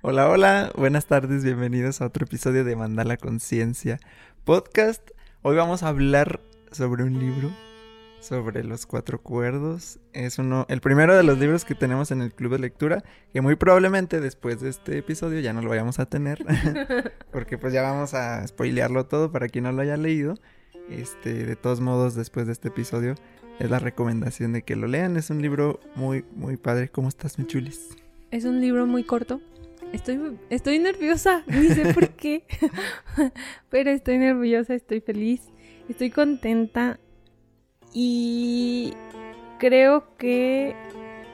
Hola, hola, buenas tardes, bienvenidos a otro episodio de Mandala Conciencia Podcast. Hoy vamos a hablar sobre un libro, sobre los cuatro cuerdos. Es uno, el primero de los libros que tenemos en el club de lectura, que muy probablemente después de este episodio ya no lo vayamos a tener, porque pues ya vamos a spoilearlo todo para quien no lo haya leído. Este, de todos modos, después de este episodio, es la recomendación de que lo lean. Es un libro muy, muy padre. ¿Cómo estás, mi chulis? Es un libro muy corto, Estoy, estoy nerviosa, ni sé por qué, pero estoy nerviosa, estoy feliz, estoy contenta y creo que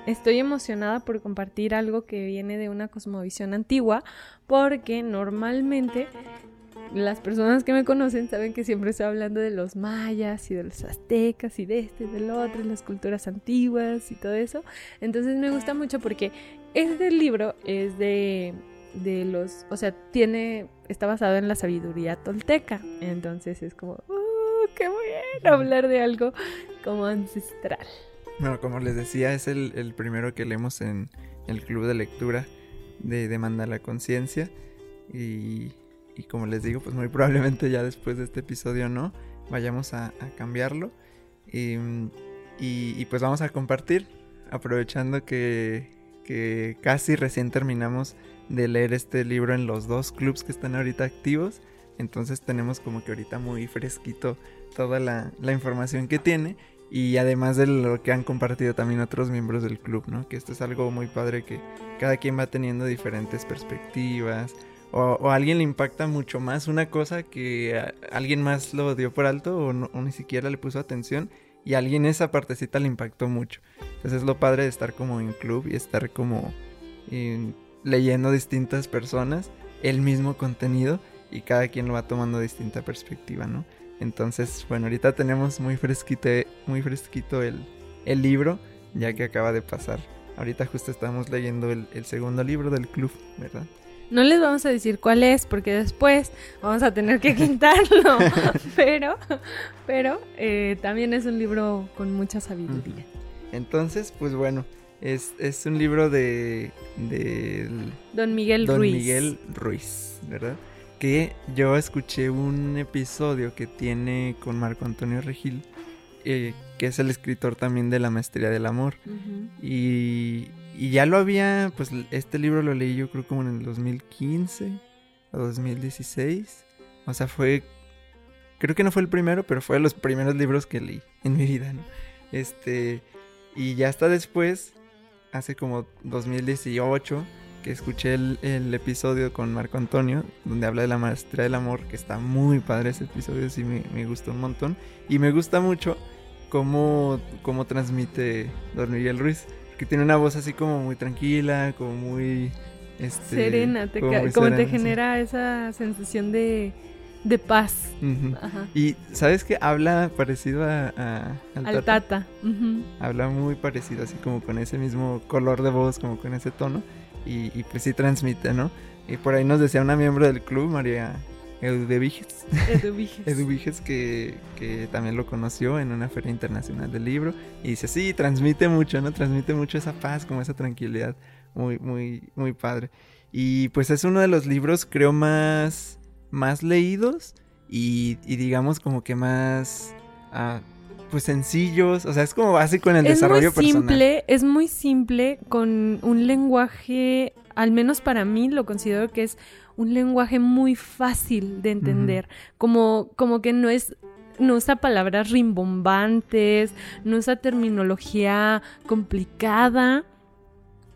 estoy emocionada por compartir algo que viene de una cosmovisión antigua, porque normalmente las personas que me conocen saben que siempre estoy hablando de los mayas y de los aztecas y de este y del otro, las culturas antiguas y todo eso. Entonces me gusta mucho porque este libro es de, de los, o sea, tiene, está basado en la sabiduría tolteca. Entonces es como, ¡uh, qué bueno hablar de algo como ancestral! Bueno, como les decía, es el, primero que leemos en el club de lectura de Demanda la Conciencia. Y y como les digo, pues muy probablemente ya después de este episodio no, vayamos a, cambiarlo. Y, pues vamos a compartir, aprovechando que, que casi recién terminamos de leer este libro en los dos clubs que están ahorita activos. Entonces tenemos como que ahorita muy fresquito toda la, la, información que tiene. Y además de lo que han compartido también otros miembros del club, ¿no? Que esto es algo muy padre que cada quien va teniendo diferentes perspectivas, o, a alguien le impacta mucho más una cosa que alguien más lo dio por alto o, ni siquiera le puso atención y a alguien esa partecita le impactó mucho. Entonces es lo padre de estar como en club y estar como leyendo distintas personas el mismo contenido y cada quien lo va tomando distinta perspectiva, ¿no? Entonces, bueno, ahorita tenemos muy fresquito, muy fresquito el, el libro ya que acaba de pasar. Ahorita justo estamos leyendo el segundo libro del club, ¿verdad? No les vamos a decir cuál es porque después vamos a tener que quitarlo, pero, pero eh, también es un libro con mucha sabiduría. Entonces, pues bueno, es, un libro de, Don Miguel Don Ruiz. Miguel Ruiz, ¿verdad? Que yo escuché un episodio que tiene con Marco Antonio Regil, eh, que es el escritor también de La Maestría del Amor. Y y ya lo había, pues este libro lo leí yo creo como en el 2015 o 2016. O sea, fue, creo que no fue el primero, pero fue de los primeros libros que leí en mi vida, ¿no? Este, y ya hasta después, hace como 2018, que escuché el, episodio con Marco Antonio, donde habla de la maestría del amor, que está muy padre ese episodio, sí me, me gustó un montón. Y me gusta mucho cómo, cómo transmite Don Miguel Ruiz que tiene una voz así como muy tranquila, como muy... Este, serena, te como, te genera esa sensación de, de paz. Y sabes que habla parecido a, al, tata. Habla muy parecido, así como con ese mismo color de voz, como con ese tono. Y, y pues sí transmite, ¿no? Y por ahí nos decía una miembro del club, María Eduviges. Eduviges. que, que también lo conoció en una feria internacional del libro. Y dice, sí, transmite mucho, ¿no? Transmite mucho esa paz, como esa tranquilidad. Muy, muy, muy padre. Y pues es uno de los libros, creo, más, más leídos y, digamos como que más... Ah, pues sencillos, o sea, es como básico en el desarrollo muy simple, Es muy simple, con un lenguaje, al menos para mí lo considero que es un lenguaje muy fácil de entender, como, como que no es no usa palabras rimbombantes, no usa terminología complicada,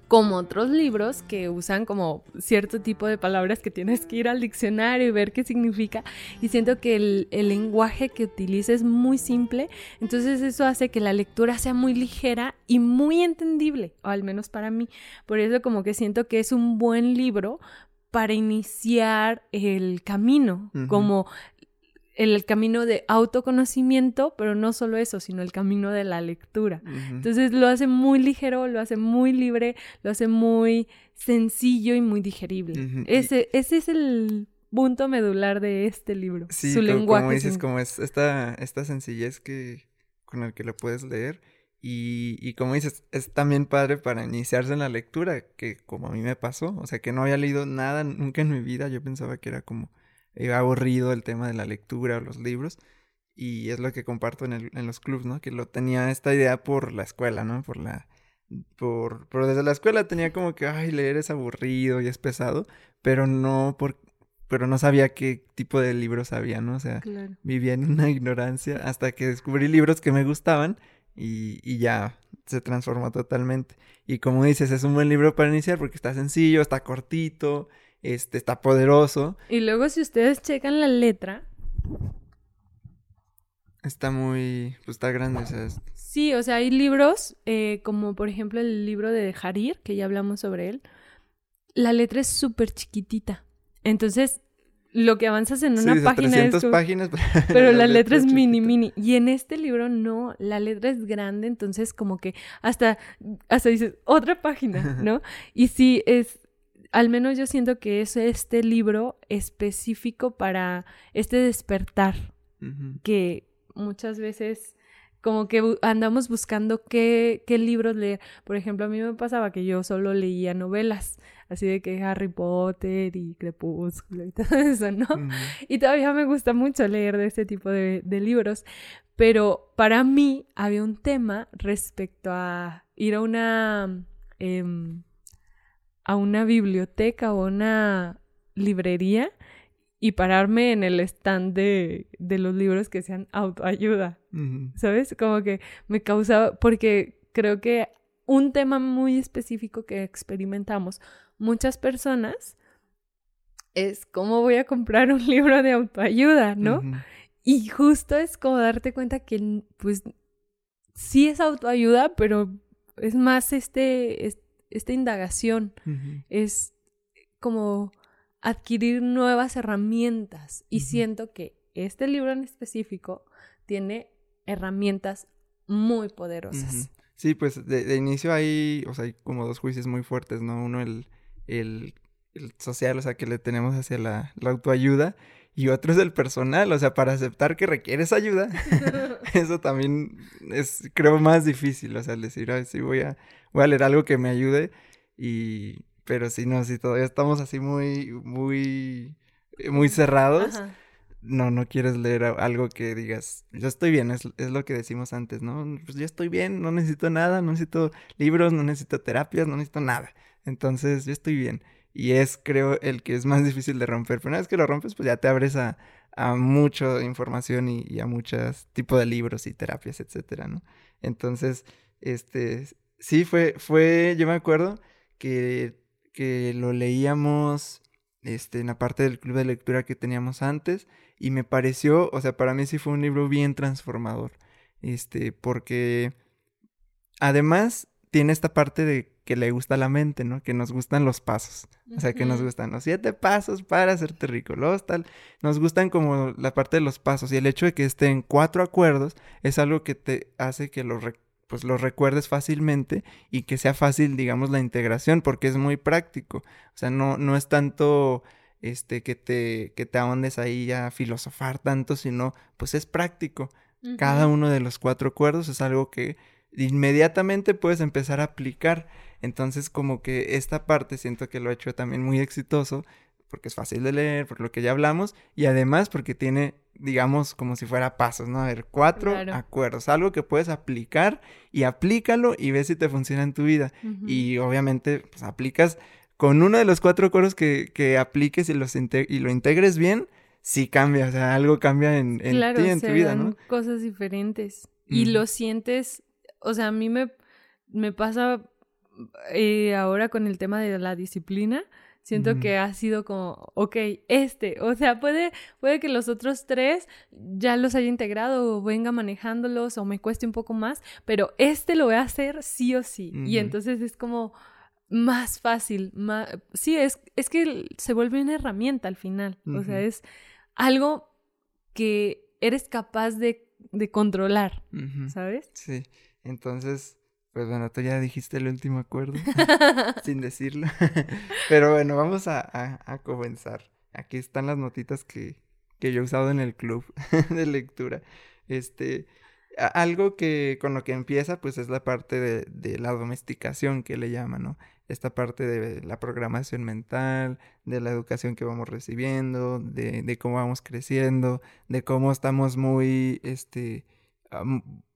como otros libros que usan como cierto tipo de palabras que tienes que ir al diccionario y ver qué significa. Y siento que el, el, lenguaje que utiliza es muy simple, entonces eso hace que la lectura sea muy ligera y muy entendible, o al menos para mí. Por eso como que siento que es un buen libro para iniciar el camino, como el camino de autoconocimiento, pero no solo eso, sino el camino de la lectura. Entonces lo hace muy ligero, lo hace muy libre, lo hace muy sencillo y muy digerible. ese, ese es el punto medular de este libro. Sí, su lenguaje. Como dices, como es esta, esta sencillez que, con el que lo puedes leer Y, y, como dices, es también padre para iniciarse en la lectura, que como a mí me pasó, o sea, que no había leído nada nunca en mi vida, yo pensaba que era como eh, aburrido el tema de la lectura o los libros, y es lo que comparto en, el, en los clubs, ¿no? Que lo tenía esta idea por la escuela, ¿no? Por la... Por, pero desde la escuela tenía como que, ay, leer es aburrido y es pesado, pero no por, pero no sabía qué tipo de libros había, ¿no? O sea, vivía en una ignorancia hasta que descubrí libros que me gustaban y, y, ya se transformó totalmente. Y como dices, es un buen libro para iniciar porque está sencillo, está cortito, este, está poderoso. Y luego si ustedes checan la letra, Está muy, pues está grande, o sea. Sí, o sea, hay libros, eh, como por ejemplo el libro de Harir, que ya hablamos sobre él. La letra es súper chiquitita. Entonces, lo que avanzas en una página es... páginas, pero la, letra, es mini, mini. Y en este libro no, la letra es grande, entonces como que hasta, hasta dices, otra página, ¿no? y sí, es, al menos yo siento que es este libro específico para este despertar que, muchas veces como que andamos buscando qué, qué, libros leer. Por ejemplo, a mí me pasaba que yo solo leía novelas, así de que Harry Potter y Crepúsculo y todo eso, ¿no? Y todavía me gusta mucho leer de este tipo de, libros, pero para mí había un tema respecto a ir a una, em, a una biblioteca o una librería y pararme en el stand de, los libros que sean autoayuda, ¿sabes? Como que me causaba, porque creo que un tema muy específico que experimentamos muchas personas es cómo voy a comprar un libro de autoayuda, ¿no? Y justo es como darte cuenta que, pues, sí es autoayuda, pero es más este, esta indagación, es como adquirir nuevas herramientas y siento que este libro en específico tiene herramientas muy poderosas. Sí, pues de, inicio hay, o sea, hay como dos juicios muy fuertes, ¿no? Uno el, el, social, o sea, que le tenemos hacia la, autoayuda y otro es el personal, o sea, para aceptar que requieres ayuda, eso también es, creo, más difícil, o sea, decir, ay, sí, voy a, voy a leer algo que me ayude y, pero si no, si todavía estamos así muy, muy, eh, muy cerrados, no, no quieres leer algo que digas, yo estoy bien, es, es, lo que decimos antes, ¿no? Pues yo estoy bien, no necesito nada, no necesito libros, no necesito terapias, no necesito nada. Entonces, yo estoy bien. Y es, creo, el que es más difícil de romper. Pero una vez que lo rompes, pues ya te abres a, a mucha información y, y a muchos tipos de libros y terapias, etcétera, ¿no? Entonces, este, sí, fue, fue, yo me acuerdo que que lo leíamos este, en la parte del club de lectura que teníamos antes y me pareció, o sea, para mí sí fue un libro bien transformador, este, porque además tiene esta parte de que le gusta la mente, ¿no? Que nos gustan los pasos, o sea, que nos gustan los siete pasos para hacerte rico, los tal, nos gustan como la parte de los pasos y el hecho de que estén cuatro acuerdos es algo que te hace que lo pues lo recuerdes fácilmente y que sea fácil, digamos, la integración, porque es muy práctico. O sea, no, no es tanto este que te, que te ahondes ahí a filosofar tanto, sino pues es práctico. Cada uno de los cuatro acuerdos es algo que inmediatamente puedes empezar a aplicar. Entonces, como que esta parte siento que lo ha hecho también muy exitoso, porque es fácil de leer, por lo que ya hablamos, y además porque tiene digamos, como si fuera pasos, ¿no? A ver, cuatro acuerdos, algo que puedes aplicar y aplícalo y ves si te funciona en tu vida. Y obviamente, pues aplicas con uno de los cuatro acuerdos que, que apliques y, los y lo integres bien, sí cambia, o sea, algo cambia en, en ti, en tu vida, ¿no? Cosas diferentes. Y lo sientes, o sea, a mí me, me pasa eh, ahora con el tema de la disciplina Siento que ha sido como, ok, este, o sea, puede, puede que los otros tres ya los haya integrado o venga manejándolos o me cueste un poco más, pero este lo voy a hacer sí o sí. Y entonces es como más fácil, más... sí, es, es que se vuelve una herramienta al final, o sea, es algo que eres capaz de, de controlar, ¿sabes? Sí, entonces pues bueno, tú ya dijiste el último acuerdo, sin decirlo. Pero bueno, vamos a, comenzar. Aquí están las notitas que, que yo he usado en el club de lectura. Este, algo que con lo que empieza, pues es la parte de, de, la domesticación que le llaman, ¿no? Esta parte de la programación mental, de la educación que vamos recibiendo, de, de cómo vamos creciendo, de cómo estamos muy, este,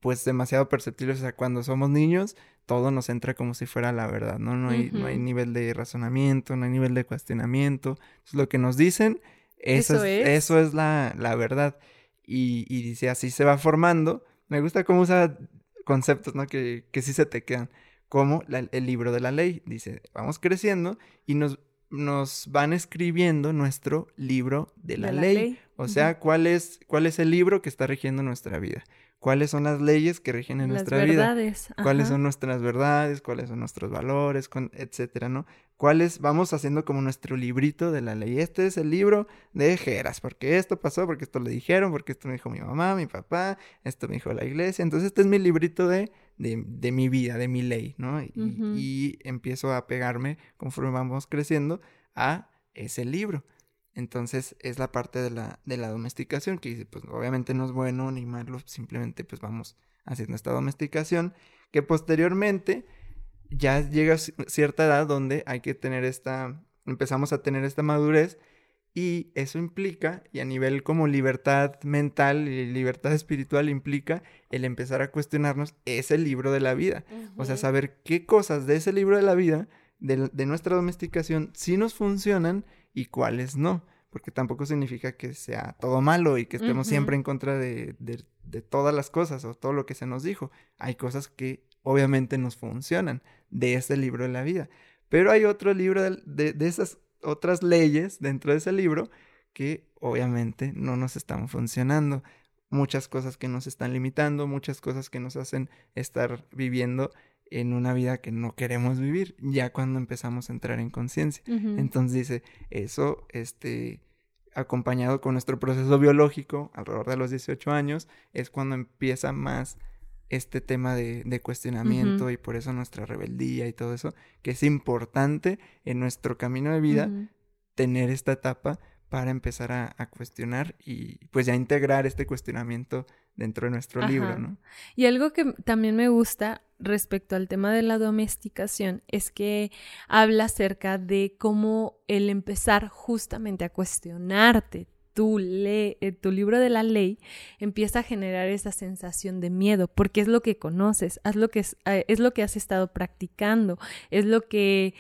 pues demasiado perceptibles. O sea, cuando somos niños, todo nos entra como si fuera la verdad, ¿no? No hay, no hay nivel de razonamiento, no hay nivel de cuestionamiento. Entonces, lo que nos dicen, eso, es, eso es la, la verdad. Y, y, dice, así se va formando. Me gusta cómo usa conceptos, ¿no? Que, que sí se te quedan. Como el libro de la ley. Dice, vamos creciendo y nos, nos van escribiendo nuestro libro de la, ley. O sea, ¿cuál, es, cuál es el libro que está rigiendo nuestra vida cuáles son las leyes que rigen en nuestra vida, cuáles son nuestras verdades, cuáles son nuestros valores, etcétera, ¿no? Cuáles vamos haciendo como nuestro librito de la ley. Este es el libro de Jeras, porque esto pasó, porque esto le dijeron, porque esto me dijo mi mamá, mi papá, esto me dijo la iglesia. Entonces, este es mi librito de, de, mi vida, de mi ley, ¿no? Y, y empiezo a pegarme conforme vamos creciendo a ese libro. Entonces es la parte de la, de la domesticación que pues obviamente no es bueno ni malo, simplemente pues vamos haciendo esta domesticación que posteriormente ya llega cierta edad donde hay que tener esta, empezamos a tener esta madurez y eso implica, y a nivel como libertad mental y libertad espiritual implica el empezar a cuestionarnos ese libro de la vida. O sea, saber qué cosas de ese libro de la vida, de, de nuestra domesticación, sí nos funcionan y cuáles no. Porque tampoco significa que sea todo malo y que estemos siempre en contra de, de, todas las cosas o todo lo que se nos dijo. Hay cosas que obviamente nos funcionan de ese libro de la vida. Pero hay otro libro de, de esas otras leyes dentro de ese libro que obviamente no nos están funcionando. Muchas cosas que nos están limitando, muchas cosas que nos hacen estar viviendo en una vida que no queremos vivir, ya cuando empezamos a entrar en conciencia. Entonces dice, eso, este, acompañado con nuestro proceso biológico, alrededor de los 18 años, es cuando empieza más este tema de, de cuestionamiento y por eso nuestra rebeldía y todo eso, que es importante en nuestro camino de vida tener esta etapa para empezar a, a, cuestionar y pues ya integrar este cuestionamiento dentro de nuestro libro, ¿no? Y algo que también me gusta respecto al tema de la domesticación es que habla acerca de cómo el empezar justamente a cuestionarte tu, le eh, tu libro de la ley empieza a generar esa sensación de miedo, porque es lo que conoces, es lo que, es, eh, es lo que has estado practicando, es lo que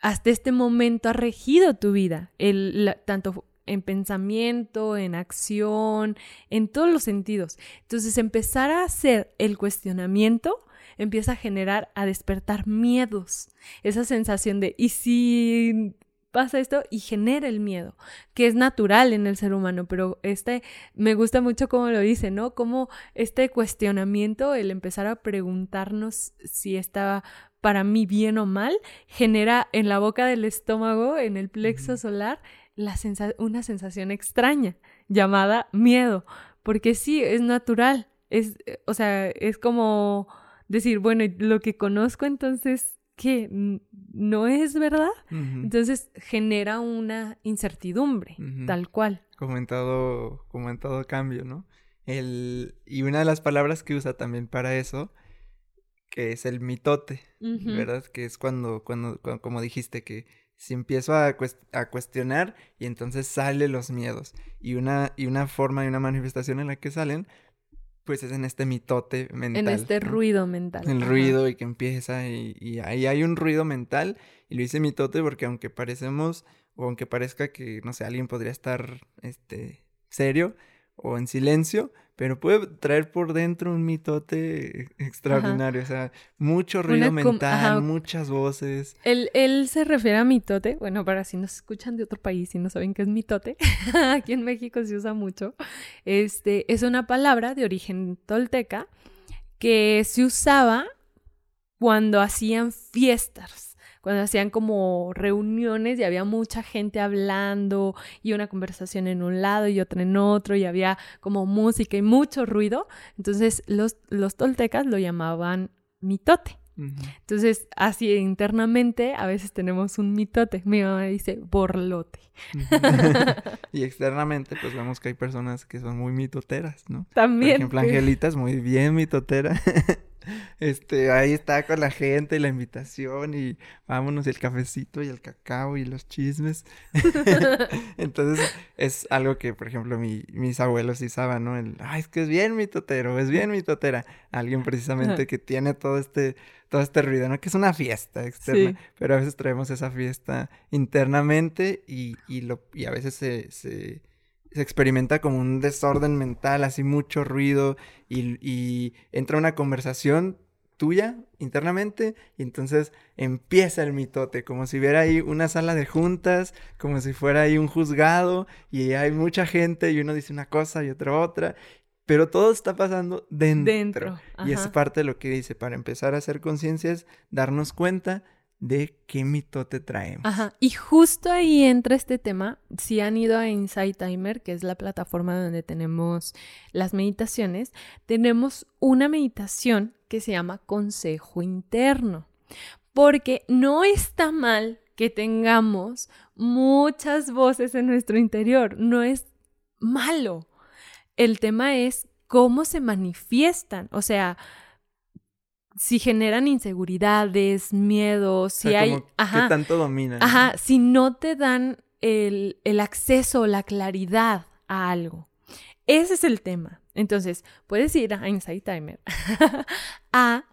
hasta este momento ha regido tu vida, el, tanto en pensamiento, en acción, en todos los sentidos. Entonces, empezar a hacer el cuestionamiento empieza a generar, a despertar miedos, esa sensación de, ¿y si pasa esto? Y genera el miedo, que es natural en el ser humano, pero este, me gusta mucho cómo lo dice, ¿no? Como este cuestionamiento, el empezar a preguntarnos si está para mí bien o mal, genera en la boca del estómago, en el plexo solar, la una sensación extraña llamada miedo, porque sí, es natural, es, o sea, es como decir, bueno, lo que conozco entonces, ¿qué? ¿No es verdad? Entonces genera una incertidumbre, tal cual. Comentado, comentado cambio, ¿no? El, y una de las palabras que usa también para eso, que es el mitote, ¿verdad? Que es cuando, cuando, como dijiste, que si empiezo a, a, cuestionar y entonces salen los miedos. Y una, y una forma y una manifestación en la que salen, pues es en este mitote mental. En este ruido mental. El ruido y que empieza y, y, ahí hay un ruido mental y lo hice mitote porque aunque parecemos o aunque parezca que, no sé, alguien podría estar, este, serio, o en silencio, pero puede traer por dentro un mitote extraordinario, o sea, mucho ruido mental, muchas voces. Él, él, se refiere a mitote, bueno, para si nos escuchan de otro país y no saben qué es mitote, aquí en México se usa mucho, este, es una palabra de origen tolteca que se usaba cuando hacían fiestas cuando hacían como reuniones y había mucha gente hablando y una conversación en un lado y otra en otro y había como música y mucho ruido. Entonces los, los toltecas lo llamaban mitote. Entonces, así internamente, a veces tenemos un mitote. Mi mamá dice borlote. y externamente, pues vemos que hay personas que son muy mitoteras, ¿no? También. Por ejemplo, Angelita es muy bien mitotera. Este, ahí está con la gente y la invitación y vámonos el cafecito y el cacao y los chismes. Entonces es algo que, por ejemplo, mis abuelos sí saben, ¿no? El, ay, es que es bien mi totero, es bien mi totera. Alguien precisamente que tiene todo este, todo este ruido, ¿no? Que es una fiesta externa, pero a veces traemos esa fiesta internamente y, y, lo, y a veces se, se se experimenta como un desorden mental, así mucho ruido y, entra una conversación tuya internamente y entonces empieza el mitote, como si hubiera ahí una sala de juntas, como si fuera ahí un juzgado y hay mucha gente y uno dice una cosa y otra otra, pero todo está pasando dentro. dentro. Y es parte de lo que dice, para empezar a hacer conciencia es darnos cuenta de qué mitote traemos. Ajá, y justo ahí entra este tema. Si han ido a Insight Timer, que es la plataforma donde tenemos las meditaciones, tenemos una meditación que se llama consejo interno. Porque no está mal que tengamos muchas voces en nuestro interior, no es malo. El tema es cómo se manifiestan, o sea, si generan inseguridades, miedos, si hay... ajá, ¿Qué tanto dominan? Ajá, si no te dan el, el acceso, la claridad a algo. Ese es el tema. Entonces, puedes ir a Insight Timer a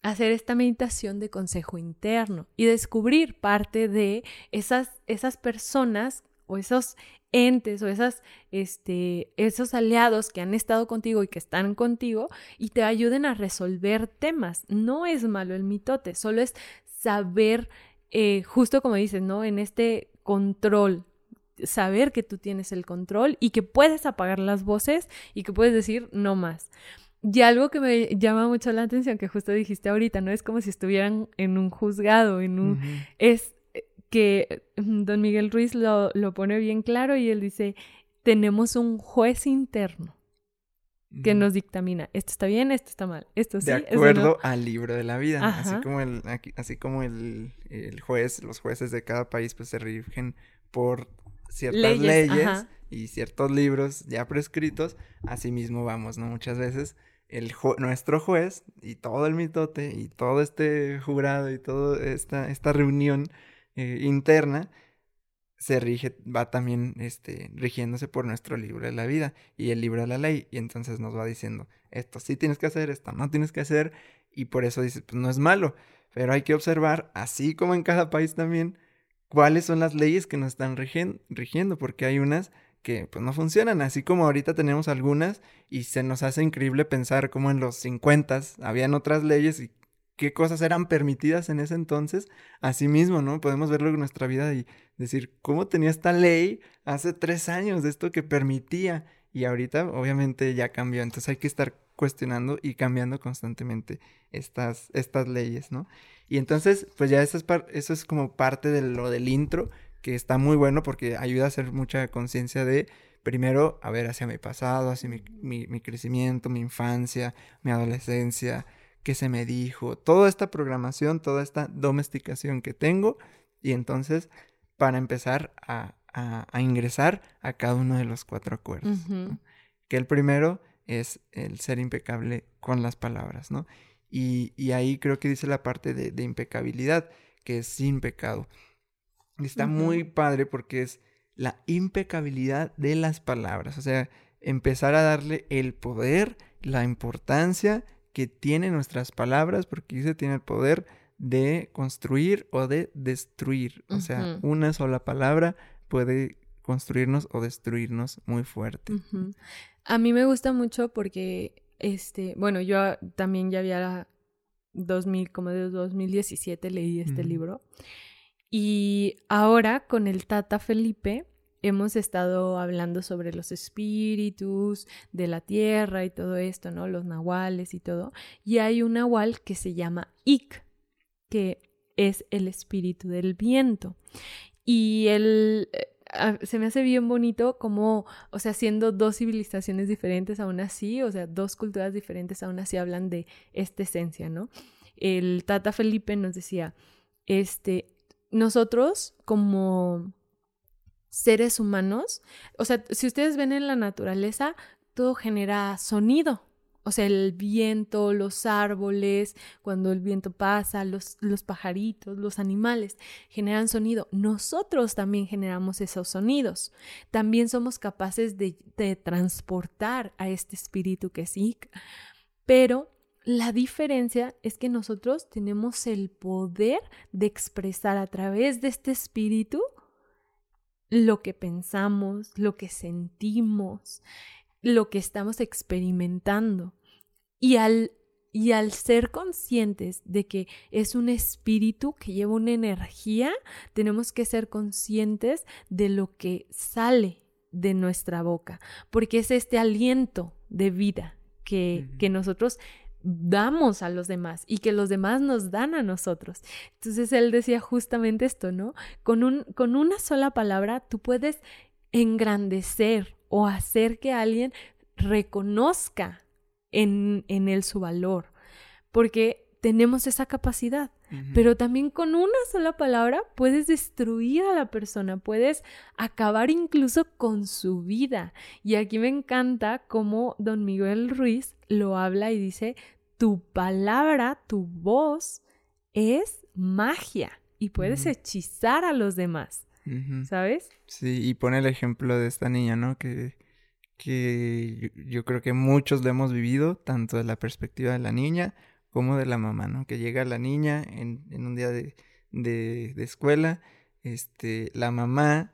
hacer esta meditación de consejo interno y descubrir parte de esas, esas personas o esos entes o esas, este, esos aliados que han estado contigo y que están contigo y te ayuden a resolver temas. No es malo el mitote, solo es saber, eh, justo como dices, ¿no? En este control, saber que tú tienes el control y que puedes apagar las voces y que puedes decir no más. Y algo que me llama mucho la atención, que justo dijiste ahorita, no es como si estuvieran en un juzgado, en un... Es que mm, don Miguel Ruiz lo, pone bien claro y él dice, tenemos un juez interno que nos dictamina, esto está bien, esto está mal, esto sí. De acuerdo al libro de la vida, así como, el, así como el, juez, los jueces de cada país pues se rigen por ciertas leyes, y ciertos libros ya prescritos, así mismo vamos, ¿no? Muchas veces el nuestro juez y todo el mitote y todo este jurado y toda esta, esta reunión eh, interna se rige, va también este, rigiéndose por nuestro libro de la vida y el libro de la ley. Y entonces nos va diciendo, esto sí tienes que hacer, esto no tienes que hacer. Y por eso dice, pues no es malo. Pero hay que observar, así como en cada país también, cuáles son las leyes que nos están rigiendo, porque hay unas que pues no funcionan, así como ahorita tenemos algunas y se nos hace increíble pensar como en los 50 habían otras leyes y qué cosas eran permitidas en ese entonces, mismo, ¿no? Podemos verlo en nuestra vida y decir, ¿cómo tenía esta ley hace tres años de esto que permitía? Y ahorita obviamente ya cambió, entonces hay que estar cuestionando y cambiando constantemente estas, estas leyes, ¿no? Y entonces, pues ya eso es, eso es como parte de lo del intro, que está muy bueno porque ayuda a hacer mucha conciencia de, primero, a ver hacia mi pasado, hacia mi, mi crecimiento, mi infancia, mi adolescencia, que se me dijo, toda esta programación, toda esta domesticación que tengo y entonces para empezar a, ingresar a cada uno de los cuatro acuerdos. Que el primero es el ser impecable con las palabras, ¿no? Y, ahí creo que dice la parte de, impecabilidad, que es sin pecado. Y está muy padre porque es la impecabilidad de las palabras, o sea, empezar a darle el poder, la importancia que tiene nuestras palabras, porque dice tiene el poder de construir o de destruir. O sea, una sola palabra puede construirnos o destruirnos muy fuerte. A mí me gusta mucho porque, este, bueno, yo también ya había 2000, como de 2017 leí este libro. Y ahora con el Tata Felipe hemos estado hablando sobre los espíritus de la tierra y todo esto, ¿no? Los nahuales y todo. Y hay un nahual que se llama Ik, que es el espíritu del viento. Y él eh, se me hace bien bonito como, o sea, siendo dos civilizaciones diferentes aún así, o sea, dos culturas diferentes aún así hablan de esta esencia, ¿no? el Tata Felipe nos decía, este, nosotros como seres humanos, o sea, si ustedes ven en la naturaleza, todo genera sonido. O sea, el viento, los árboles, cuando el viento pasa, los, los pajaritos, los animales generan sonido. Nosotros también generamos esos sonidos. También somos capaces de, de transportar a este espíritu que es Ik. Pero la diferencia es que nosotros tenemos el poder de expresar a través de este espíritu lo que pensamos, lo que sentimos, lo que estamos experimentando. Y al, y al ser conscientes de que es un espíritu que lleva una energía, tenemos que ser conscientes de lo que sale de nuestra boca, porque es este aliento de vida que, que nosotros damos a los demás y que los demás nos dan a nosotros. Entonces él decía justamente esto, ¿no? Con, un, con una sola palabra tú puedes engrandecer o hacer que alguien reconozca en, en él su valor, porque tenemos esa capacidad. Pero también con una sola palabra puedes destruir a la persona, puedes acabar incluso con su vida. Y aquí me encanta cómo don Miguel Ruiz lo habla y dice, tu palabra, tu voz es magia y puedes hechizar a los demás. ¿Sabes? Sí, y pone el ejemplo de esta niña, ¿no? Que, que yo, creo que muchos lo hemos vivido, tanto de la perspectiva de la niña como de la mamá, ¿no? Que llega la niña en, en un día de, de, de, escuela, este, la mamá,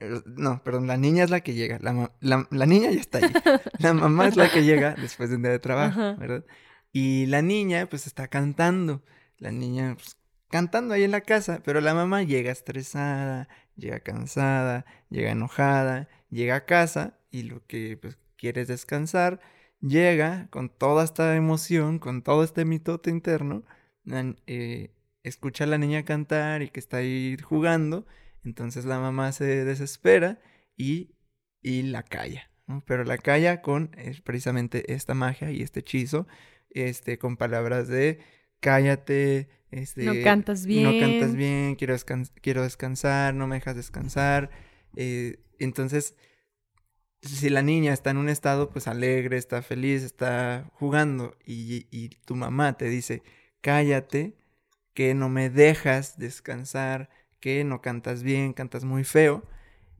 eh, no, perdón, la niña es la que llega, la, la, la niña ya está ahí, la mamá es la que llega después de un día de trabajo, ¿verdad? Y la niña, pues, está cantando, la niña, pues, cantando ahí en la casa, pero la mamá llega estresada, llega cansada, llega enojada, llega a casa y lo que pues, quiere es descansar, llega con toda esta emoción, con todo este mitote interno, eh, escucha a la niña cantar y que está ahí jugando, entonces la mamá se desespera y, y la calla, pero la calla con precisamente esta magia y este hechizo, este, con palabras de cállate, este, no cantas bien. No cantas bien, quiero, quiero descansar, no me dejas descansar. Eh, entonces, si la niña está en un estado pues alegre, está feliz, está jugando y, y tu mamá te dice, cállate, que no me dejas descansar, que no cantas bien, cantas muy feo.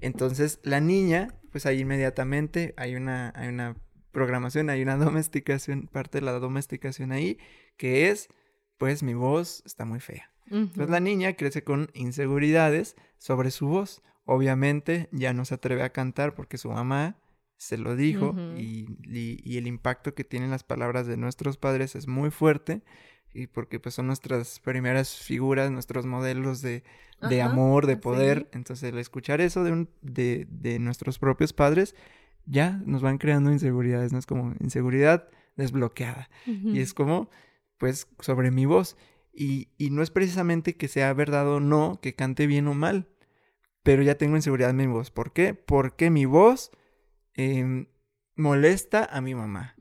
Entonces la niña, pues ahí inmediatamente hay una, hay una programación, hay una domesticación, parte de la domesticación ahí, que es, pues mi voz está muy fea. Entonces la niña crece con inseguridades sobre su voz. Obviamente ya no se atreve a cantar porque su mamá se lo dijo y, y, el impacto que tienen las palabras de nuestros padres es muy fuerte y porque pues son nuestras primeras figuras, nuestros modelos de, de amor, de poder. Entonces el escuchar eso de, un, de, de nuestros propios padres ya nos van creando inseguridades, ¿no? Es como inseguridad desbloqueada. Y es como, pues, sobre mi voz. Y, y no es precisamente que sea verdad o no, que cante bien o mal, pero ya tengo inseguridad en mi voz. ¿Por qué? Porque mi voz em, molesta a mi mamá.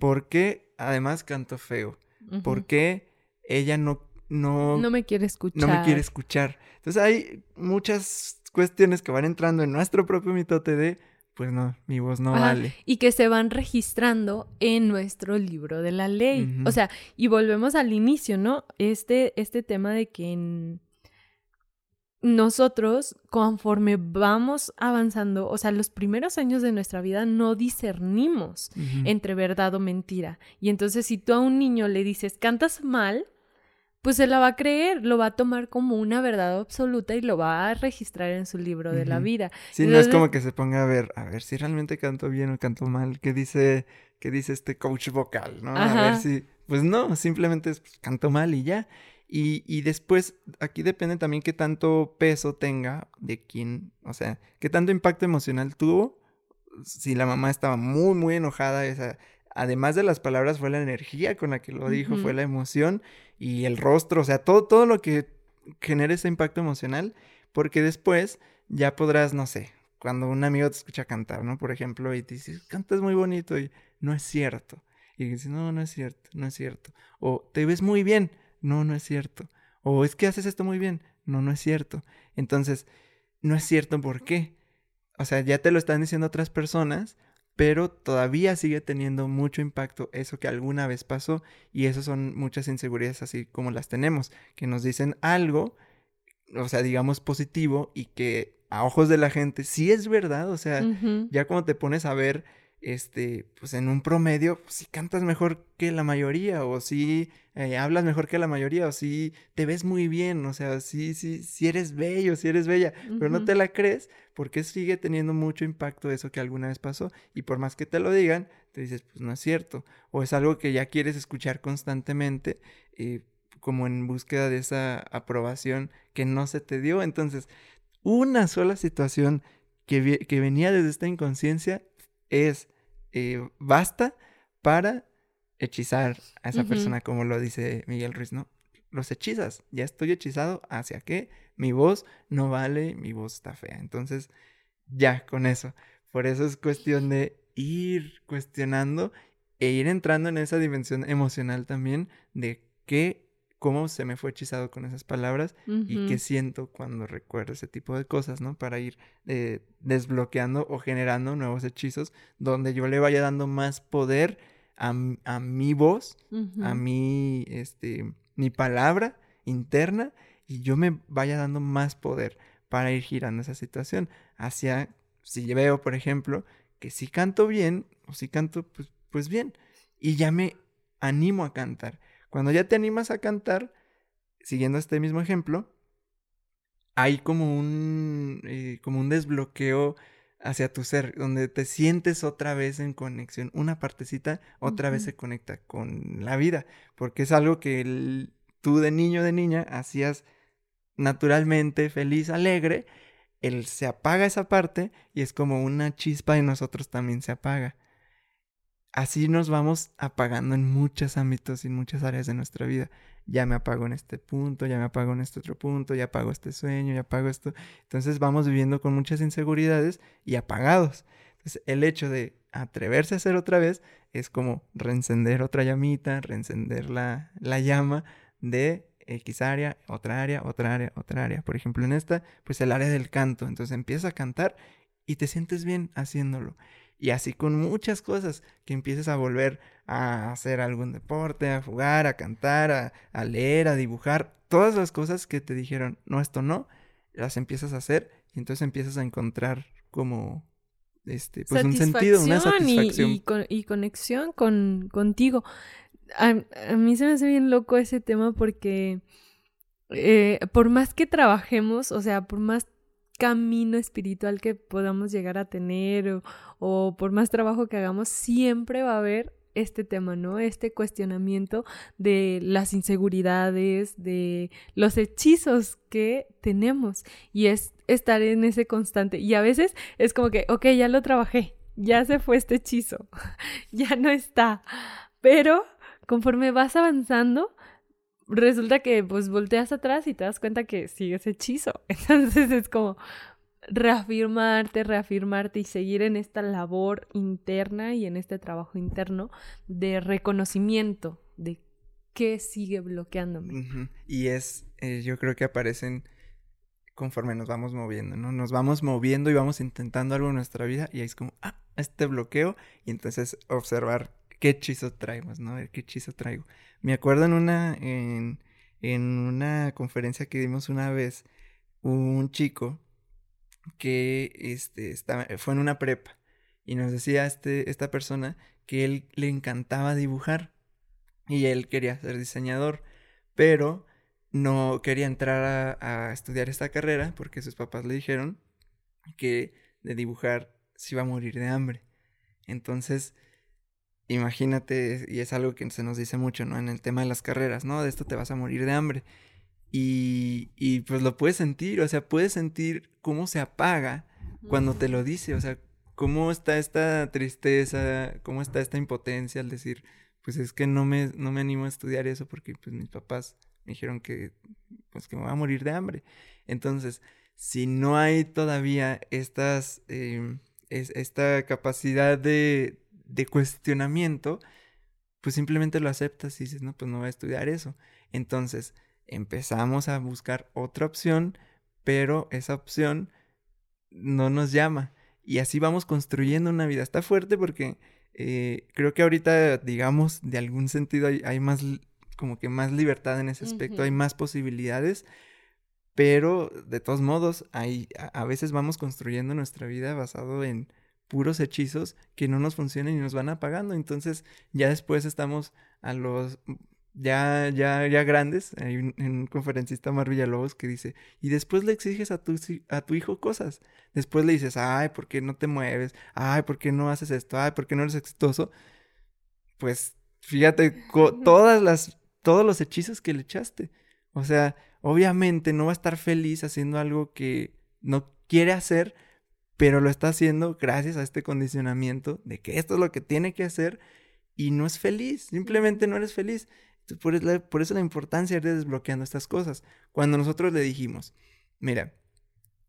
Porque además canto feo. Porque ella no, no... No me quiere escuchar. No me quiere escuchar. Entonces hay muchas cuestiones que van entrando en nuestro propio mitote de, pues no, mi voz no vale. Y que se van registrando en nuestro libro de la ley. O sea, y volvemos al inicio, ¿no? Este, este tema de que en nosotros, conforme vamos avanzando, o sea, los primeros años de nuestra vida no discernimos entre verdad o mentira. Y entonces si tú a un niño le dices, cantas mal, pues se la va a creer, lo va a tomar como una verdad absoluta y lo va a registrar en su libro de la vida. Sí, no es como que se ponga a ver, a ver si realmente canto bien o canto mal, qué dice, qué dice este coach vocal, ¿no? A ver si, pues no, simplemente es, pues, canto mal y ya. Y, y, después, aquí depende también qué tanto peso tenga de quién, o sea, qué tanto impacto emocional tuvo. Si la mamá estaba muy, muy enojada, esa, además de las palabras, fue la energía con la que lo dijo, fue la emoción y el rostro, o sea, todo, todo lo que genera ese impacto emocional, porque después ya podrás, no sé, cuando un amigo te escucha cantar, ¿no? Por ejemplo, y te dice, cantas muy bonito y no es cierto. Y dices, no, no es cierto, no es cierto. O te ves muy bien, no, no es cierto. O es que haces esto muy bien, no, no es cierto. Entonces, no es cierto, ¿por qué? O sea, ya te lo están diciendo otras personas, pero todavía sigue teniendo mucho impacto eso que alguna vez pasó y eso son muchas inseguridades así como las tenemos, que nos dicen algo, o sea, digamos positivo y que a ojos de la gente sí es verdad, o sea, ya como te pones a ver este, pues en un promedio, pues, si cantas mejor que la mayoría, o si eh, hablas mejor que la mayoría, o si te ves muy bien, o sea, si, si, si eres bello, si eres bella, pero no te la crees porque sigue teniendo mucho impacto eso que alguna vez pasó, y por más que te lo digan, te dices, pues no es cierto, o es algo que ya quieres escuchar constantemente, eh, como en búsqueda de esa aprobación que no se te dio, entonces, una sola situación que, que venía desde esta inconsciencia es eh, basta para hechizar a esa persona, como lo dice Miguel Ruiz, ¿no? Los hechizas, ya estoy hechizado hacia qué, mi voz no vale, mi voz está fea. Entonces, ya, con eso. Por eso es cuestión de ir cuestionando e ir entrando en esa dimensión emocional también de qué cómo se me fue hechizado con esas palabras y qué siento cuando recuerdo ese tipo de cosas, ¿no? Para ir eh, desbloqueando o generando nuevos hechizos donde yo le vaya dando más poder a, mi voz, a mi, este, mi palabra interna y yo me vaya dando más poder para ir girando esa situación. Hacia, si veo, por ejemplo, que si canto bien o si canto, pues, pues bien, y ya me animo a cantar cuando ya te animas a cantar, siguiendo este mismo ejemplo, hay como un, eh, como un desbloqueo hacia tu ser, donde te sientes otra vez en conexión. Una partecita otra vez se conecta con la vida, porque es algo que tú de niño, de niña, hacías naturalmente, feliz, alegre. Él se apaga esa parte y es como una chispa y nosotros también se apaga así nos vamos apagando en muchos ámbitos y en muchas áreas de nuestra vida. Ya me apago en este punto, ya me apago en este otro punto, ya apago este sueño, ya apago esto. Entonces vamos viviendo con muchas inseguridades y apagados. Entonces el hecho de atreverse a hacer otra vez es como reencender otra llamita, reencender la, la llama de X área, otra área, otra área, otra área. Por ejemplo, en esta, pues el área del canto. Entonces empieza a cantar y te sientes bien haciéndolo. Y así con muchas cosas que empieces a volver a hacer algún deporte, a jugar, a cantar, a, leer, a dibujar. Todas las cosas que te dijeron, no, esto no, las empiezas a hacer y entonces empiezas a encontrar como este, pues un sentido, una satisfacción. Y, y, conexión con, contigo. A, mí se me hace bien loco ese tema porque eh, por más que trabajemos, o sea, por más camino espiritual que podamos llegar a tener o, por más trabajo que hagamos, siempre va a haber este tema, ¿no? Este cuestionamiento de las inseguridades, de los hechizos que tenemos y es estar en ese constante. Y a veces es como que, ok, ya lo trabajé, ya se fue este hechizo, ya no está. Pero conforme vas avanzando, resulta que pues volteas atrás y te das cuenta que sigues hechizo. Entonces es como reafirmarte, reafirmarte y seguir en esta labor interna y en este trabajo interno de reconocimiento de qué sigue bloqueándome. Y es, eh, yo creo que aparecen conforme nos vamos moviendo, ¿no? Nos vamos moviendo y vamos intentando algo en nuestra vida y es como, ah, este bloqueo y entonces observar qué hechizo traemos, ¿no? qué hechizo traigo. Me acuerdo en una, en, una conferencia que dimos una vez, un chico que este, estaba, fue en una prepa y nos decía este, esta persona que él le encantaba dibujar y él quería ser diseñador, pero no quería entrar a, a, estudiar esta carrera porque sus papás le dijeron que de dibujar se iba a morir de hambre. Entonces, imagínate, y es algo que se nos dice mucho, ¿no? En el tema de las carreras, ¿no? De esto te vas a morir de hambre. Y, y pues lo puedes sentir, o sea, puedes sentir cómo se apaga cuando te lo dice, o sea, cómo está esta tristeza, cómo está esta impotencia al decir, pues es que no me, no me animo a estudiar eso porque pues mis papás me dijeron que, pues que me voy a morir de hambre. Entonces, si no hay todavía estas, em, esta capacidad de, de cuestionamiento, pues simplemente lo aceptas y dices, no, pues no voy a estudiar eso. Entonces empezamos a buscar otra opción, pero esa opción no nos llama. Y así vamos construyendo una vida. Está fuerte porque eh, creo que ahorita, digamos, de algún sentido hay, más, como que más libertad en ese aspecto, hay más posibilidades, pero de todos modos, hay, a, veces vamos construyendo nuestra vida basado en puros hechizos que no nos funcionan y nos van apagando. Entonces, ya después estamos a los ya, ya, ya grandes, hay un, conferencista Mar Villalobos que dice, y después le exiges a tu, a tu hijo cosas. Después le dices, ay, ¿por qué no te mueves? Ay, ¿por qué no haces esto? Ay, ¿por qué no eres exitoso? Pues fíjate, todas las, todos los hechizos que le echaste. O sea, obviamente no va a estar feliz haciendo algo que no quiere hacer, pero lo está haciendo gracias a este condicionamiento de que esto es lo que tiene que hacer y no es feliz, simplemente no eres feliz. Por, eso la importancia de desbloqueando estas cosas. Cuando nosotros le dijimos, mira,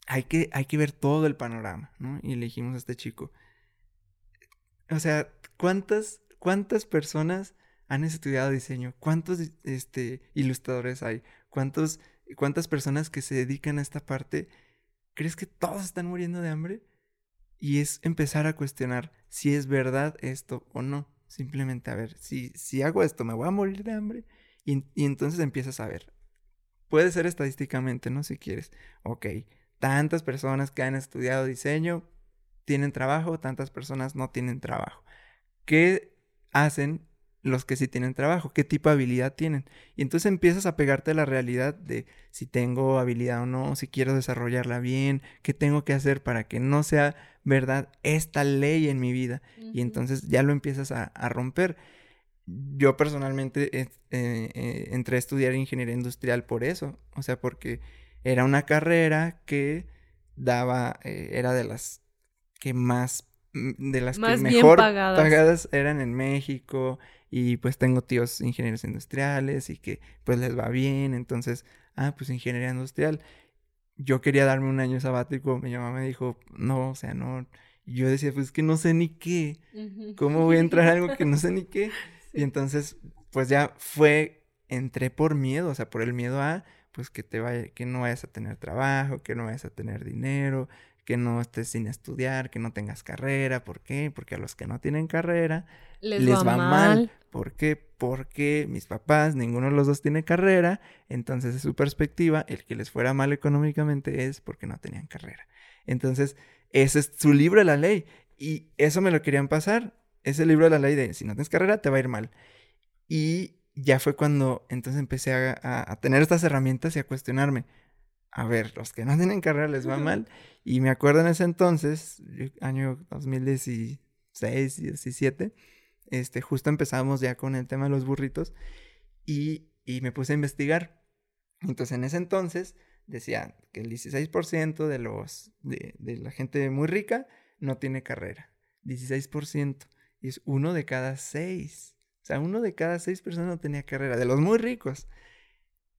hay que, hay que ver todo el panorama, ¿no? Y le dijimos a este chico, o sea, ¿cuántas, cuántas personas han estudiado diseño? ¿Cuántos este, ilustradores hay? ¿Cuántos, ¿Cuántas personas que se dedican a esta parte? ¿Crees que todos están muriendo de hambre? Y es empezar a cuestionar si es verdad esto o no. Simplemente a ver, si, si hago esto, me voy a morir de hambre. Y, entonces empiezas a ver. Puede ser estadísticamente, ¿no? Si quieres. Ok, tantas personas que han estudiado diseño tienen trabajo, tantas personas no tienen trabajo. ¿Qué hacen los que sí tienen trabajo, qué tipo de habilidad tienen. Y entonces empiezas a pegarte a la realidad de si tengo habilidad o no, si quiero desarrollarla bien, qué tengo que hacer para que no sea verdad esta ley en mi vida. Y entonces ya lo empiezas a, romper. Yo personalmente eh, eh, entré a estudiar ingeniería industrial por eso, o sea, porque era una carrera que daba, eh, era de las que más de las que mejor pagadas. eran en México y pues tengo tíos ingenieros industriales y que pues les va bien, entonces, ah, pues ingeniería industrial. Yo quería darme un año sabático, mi mamá me dijo, no, o sea, no. Y yo decía, pues que no sé ni qué. ¿Cómo voy a entrar a algo que no sé ni qué? Y entonces, pues ya fue, entré por miedo, o sea, por el miedo a, pues que te vaya, que no vayas a tener trabajo, que no vayas a tener dinero, que no estés sin estudiar, que no tengas carrera. ¿Por qué? Porque a los que no tienen carrera les, va, mal. ¿Por qué? Porque mis papás, ninguno de los dos tiene carrera, entonces de su perspectiva, el que les fuera mal económicamente es porque no tenían carrera. Entonces, ese es su libro de la ley. Y eso me lo querían pasar. Ese libro de la ley de si no tienes carrera, te va a ir mal. Y ya fue cuando entonces empecé a, a tener estas herramientas y a cuestionarme a ver, los que no tienen carrera les va mal. Y me acuerdo en ese entonces, año 2016, 17, este, justo empezamos ya con el tema de los burritos y, y me puse a investigar. Entonces en ese entonces decía que el 16% de, los, de, de la gente muy rica no tiene carrera. 16%. Y es uno de cada seis. O sea, uno de cada seis personas no tenía carrera, de los muy ricos.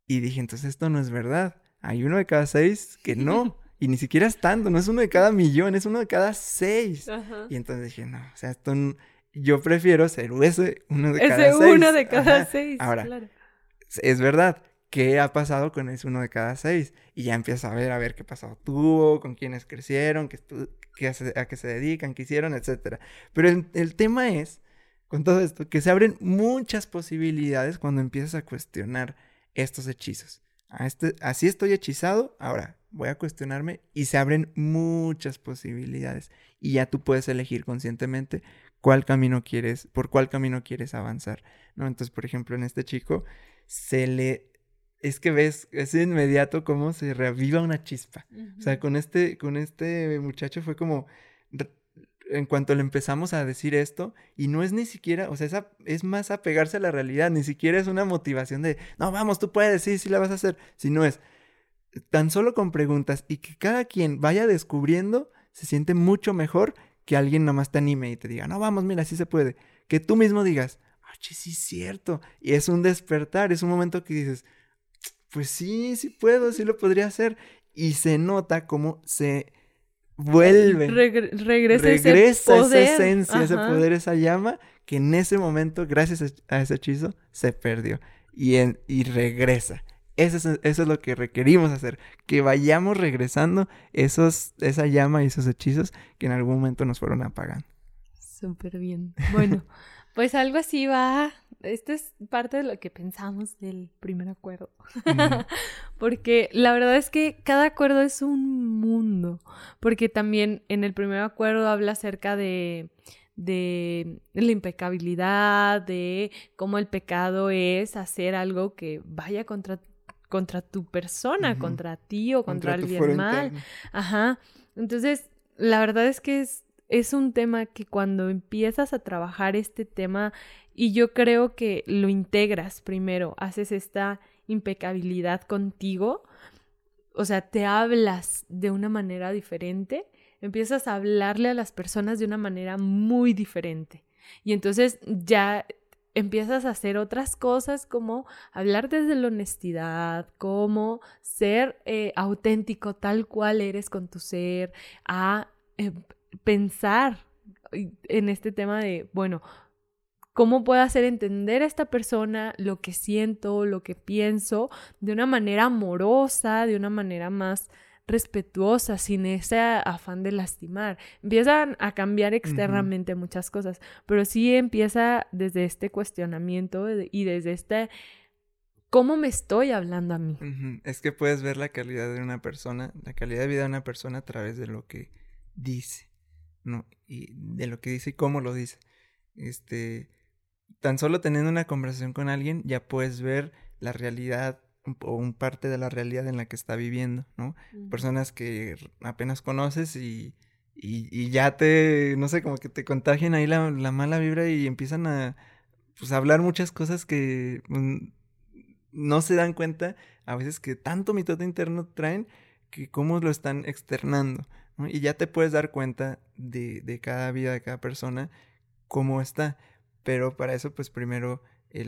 Y dije, entonces esto no es verdad hay uno de cada seis que no. Y ni siquiera es tanto, no es uno de cada millón, es uno de cada seis. Y entonces dije, no, o sea, esto yo prefiero ser ese uno de cada seis. Ese uno de cada seis. Ahora, es verdad, ¿qué ha pasado con ese uno de cada seis? Y ya empiezas a ver, a ver qué pasado tuvo, con quiénes crecieron, qué, qué a qué se dedican, qué hicieron, etc. Pero el, el tema es, con todo esto, que se abren muchas posibilidades cuando empiezas a cuestionar estos hechizos. Este, así estoy hechizado, ahora voy a cuestionarme y se abren muchas posibilidades y ya tú puedes elegir conscientemente cuál camino quieres, por cuál camino quieres avanzar, ¿no? Entonces, por ejemplo, en este chico se le es que ves, es inmediato cómo se reaviva una chispa. O sea, con este, con este muchacho fue como en cuanto le empezamos a decir esto, y no es ni siquiera, o sea, es, más apegarse a la realidad, ni siquiera es una motivación de, no, vamos, tú puedes, sí, sí la vas a hacer, sino es tan solo con preguntas y que cada quien vaya descubriendo, se siente mucho mejor que alguien nomás te anime y te diga, no, vamos, mira, sí se puede. Que tú mismo digas, ah, sí es cierto. Y es un despertar, es un momento que dices, pues sí, sí puedo, sí lo podría hacer. Y se nota cómo se vuelve. regresa, esa esencia, ese poder, esa llama, que en ese momento, gracias a ese hechizo, se perdió. Y, en, y regresa. Eso es, eso es, lo que requerimos hacer, que vayamos regresando esos, esa llama y esos hechizos que en algún momento nos fueron apagando. Súper bien. Bueno, pues algo así va. Esto es parte de lo que pensamos del primer acuerdo. porque la verdad es que cada acuerdo es un mundo. Porque también en el primer acuerdo habla acerca de, de la impecabilidad, de cómo el pecado es hacer algo que vaya contra contra tu persona, contra ti o contra, alguien mal. Ajá. Entonces, la verdad es que es, es un tema que cuando empiezas a trabajar este tema y yo creo que lo integras primero, haces esta impecabilidad contigo, o sea, te hablas de una manera diferente, empiezas a hablarle a las personas de una manera muy diferente. Y entonces ya empiezas a hacer otras cosas como hablar desde la honestidad, como ser eh, auténtico tal cual eres con tu ser, a eh, pensar en este tema de, bueno, ¿cómo puedo hacer entender a esta persona lo que siento, lo que pienso, de una manera amorosa, de una manera más respetuosa, sin ese afán de lastimar. Empiezan a cambiar externamente muchas cosas, pero sí empieza desde este cuestionamiento y desde este cómo me estoy hablando a mí. Es que puedes ver la calidad de una persona, la calidad de vida de una persona a través de lo que dice, ¿no? Y de lo que dice y cómo lo dice. Este, tan solo teniendo una conversación con alguien ya puedes ver la realidad o un parte de la realidad en la que está viviendo, ¿no? Personas que apenas conoces y, y, ya te, no sé, como que te contagian ahí la, la mala vibra y empiezan a, pues, hablar muchas cosas que mm, no se dan cuenta a veces que tanto mitote interno traen que cómo lo están externando, ¿no? Y ya te puedes dar cuenta de, de cada vida de cada persona cómo está, pero para eso pues primero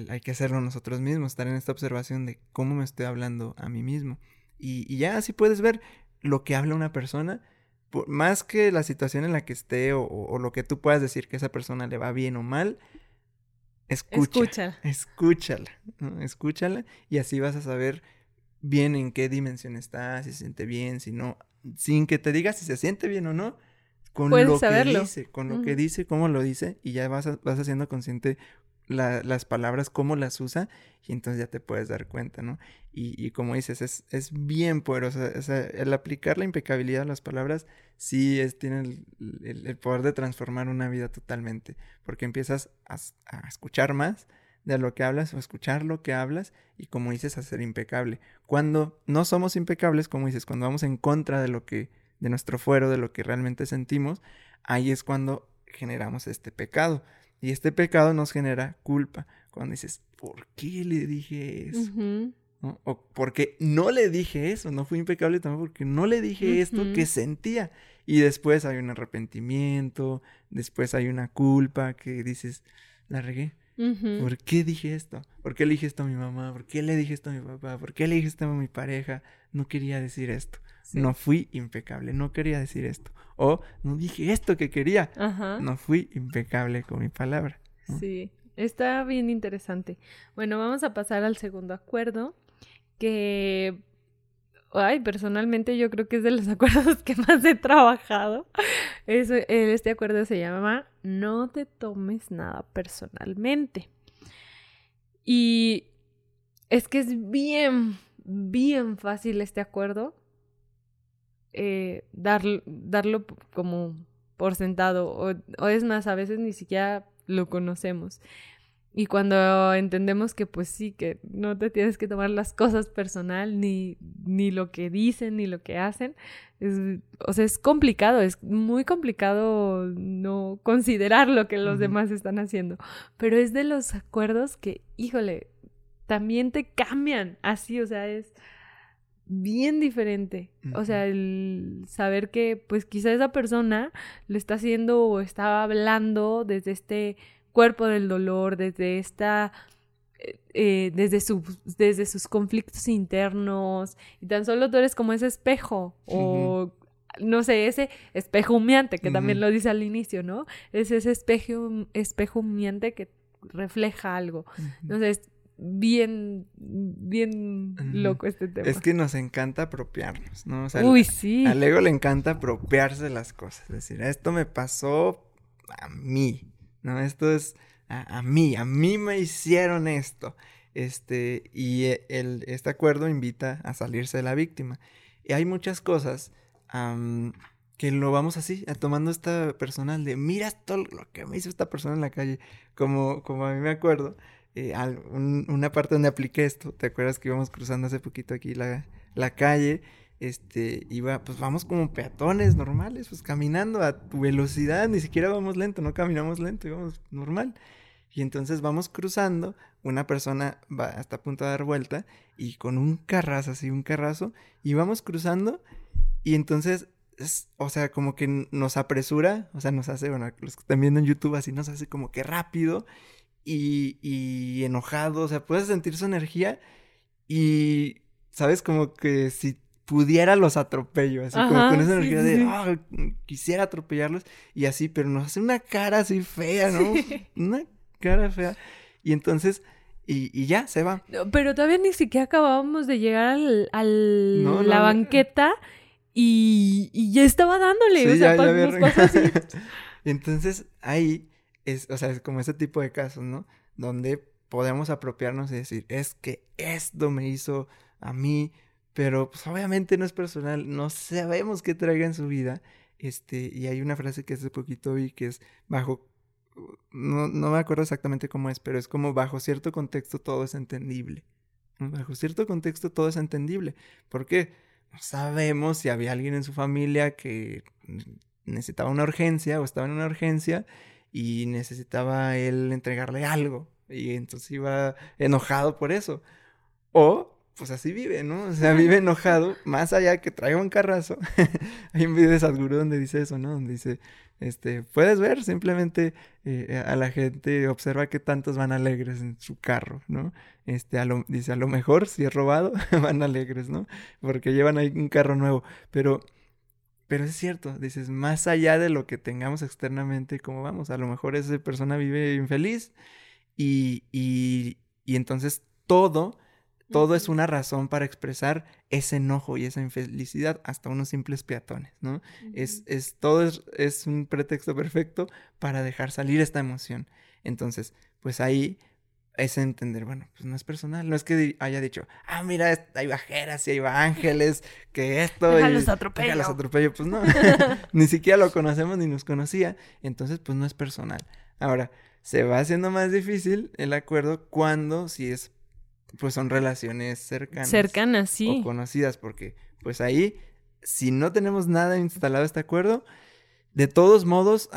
hay que hacerlo nosotros mismos, estar en esta observación de cómo me estoy hablando a mí mismo. Y, ya así puedes ver lo que habla una persona, más que la situación en la que esté o, lo que tú puedas decir que esa persona le va bien o mal, escucha, escúchala, escúchala y así vas a saber bien en qué dimensión está, si se siente bien, si no, sin que te diga si se siente bien o no, con lo que dice, con lo que dice, cómo lo dice, y ya vas, vas haciendo consciente las palabras, cómo las usa, y entonces ya te puedes dar cuenta, ¿no? Y, como dices, es, es bien poderoso. el aplicar la impecabilidad a las palabras sí es, tiene el, poder de transformar una vida totalmente, porque empiezas a, escuchar más de lo que hablas o escuchar lo que hablas y como dices, a ser impecable. Cuando no somos impecables, como dices, cuando vamos en contra de lo que, de nuestro fuero, de lo que realmente sentimos, ahí es cuando generamos este pecado. Y este pecado nos genera culpa. Cuando dices, ¿por qué le dije eso? O porque no le dije eso, no fui impecable también porque no le dije esto que sentía. Y después hay un arrepentimiento, después hay una culpa que dices, la regué. ¿Por qué dije esto? ¿Por qué le dije esto a mi mamá? ¿Por qué le dije esto a mi papá? ¿Por qué le dije esto a mi pareja? No quería decir esto. No fui impecable, no quería decir esto. O no dije esto que quería. No fui impecable con mi palabra. Sí, está bien interesante. Bueno, vamos a pasar al segundo acuerdo, que, ay, personalmente yo creo que es de los acuerdos que más he trabajado. este acuerdo se llama No te tomes nada personalmente. Y es que es bien, bien fácil este acuerdo eh, dar, darlo como por sentado, o, es más, a veces ni siquiera lo conocemos. Y cuando entendemos que pues sí, que no te tienes que tomar las cosas personal, ni, ni lo que dicen, ni lo que hacen, es, o sea, es complicado, es muy complicado no considerar lo que los demás están haciendo. Pero es de los acuerdos que, híjole, también te cambian así, o sea, es bien diferente. O sea, el saber que pues quizá esa persona lo está haciendo o está hablando desde este cuerpo del dolor, desde esta... Eh, eh, desde, su, desde sus conflictos internos y tan solo tú eres como ese espejo o no sé, ese espejo humeante, que también lo dice al inicio, ¿no? Es ese espejo, espejo humeante que refleja algo. Entonces, bien, bien loco este tema. Es que nos encanta apropiarnos, ¿no? Uy, sí. Al ego le encanta apropiarse las cosas. Es decir, esto me pasó a mí, ¿no? Esto es a, mí, a mí me hicieron esto. Este, y e, el, este acuerdo invita a salirse de la víctima. Y hay muchas cosas que lo vamos así, tomando esta personal de, mira todo lo que me hizo esta persona en la calle, como, como a mí me acuerdo, eh, una parte donde apliqué esto, ¿te acuerdas que íbamos cruzando hace poquito aquí la, la calle? Este, iba, pues vamos como peatones normales, pues caminando a tu velocidad, ni siquiera vamos lento, no caminamos lento, íbamos normal. Y entonces vamos cruzando, una persona va hasta a punto de dar vuelta y con un carrazo, así un carrazo, y vamos cruzando y entonces, es, o sea, como que nos apresura, o sea, nos hace, bueno, los que están viendo en YouTube así, nos hace como que rápido y, y enojado, o sea, puedes sentir su energía y, ¿sabes? Como que si pudiera los atropello, así como con esa energía de, ah, quisiera atropellarlos y así, pero nos hace una cara así fea, ¿no? Una cara fea. Y entonces, y, ya, se va. Pero todavía ni siquiera acabábamos de llegar al, al la banqueta y, y, ya estaba dándole, o sea, ya, Entonces, ahí es, o sea, es como ese tipo de casos, ¿no? Donde podemos apropiarnos y decir, es que esto me hizo a mí, pero pues obviamente no es personal, no sabemos qué traiga en su vida. Este, y hay una frase que hace poquito vi que es bajo no, no me acuerdo exactamente cómo es, pero es como bajo cierto contexto todo es entendible. Bajo cierto contexto todo es entendible. ¿Por qué? No sabemos si había alguien en su familia que necesitaba una urgencia o estaba en una urgencia y necesitaba él entregarle algo y entonces iba enojado por eso. O pues así vive, ¿no? O sea, vive enojado, más allá que traiga un carrazo. Hay un video de Sadhguru donde dice eso, ¿no? Donde dice, este, puedes ver simplemente eh, a la gente, observa que tantos van alegres en su carro, ¿no? Este, a lo, dice, a lo mejor, si es robado, van alegres, ¿no? Porque llevan ahí un carro nuevo, pero... Pero es cierto, dices, más allá de lo que tengamos externamente, ¿cómo vamos? A lo mejor esa persona vive infeliz y, y, y entonces todo todo es una razón para expresar ese enojo y esa infelicidad, hasta unos simples peatones, ¿no? es, es, todo es, es, un pretexto perfecto para dejar salir esta emoción. Entonces, pues ahí es entender, bueno, pues no es personal, no es que haya dicho, ah, mira, hay bajeras y hay ángeles, que esto... Déjalos atropello. Déjalos atropello, pues no, ni siquiera lo conocemos ni nos conocía, entonces pues no es personal. Ahora, se va haciendo más difícil el acuerdo cuando si es pues son relaciones cercanas. Cercanas, sí. O conocidas, porque pues ahí, si no tenemos nada instalado este acuerdo, de todos modos,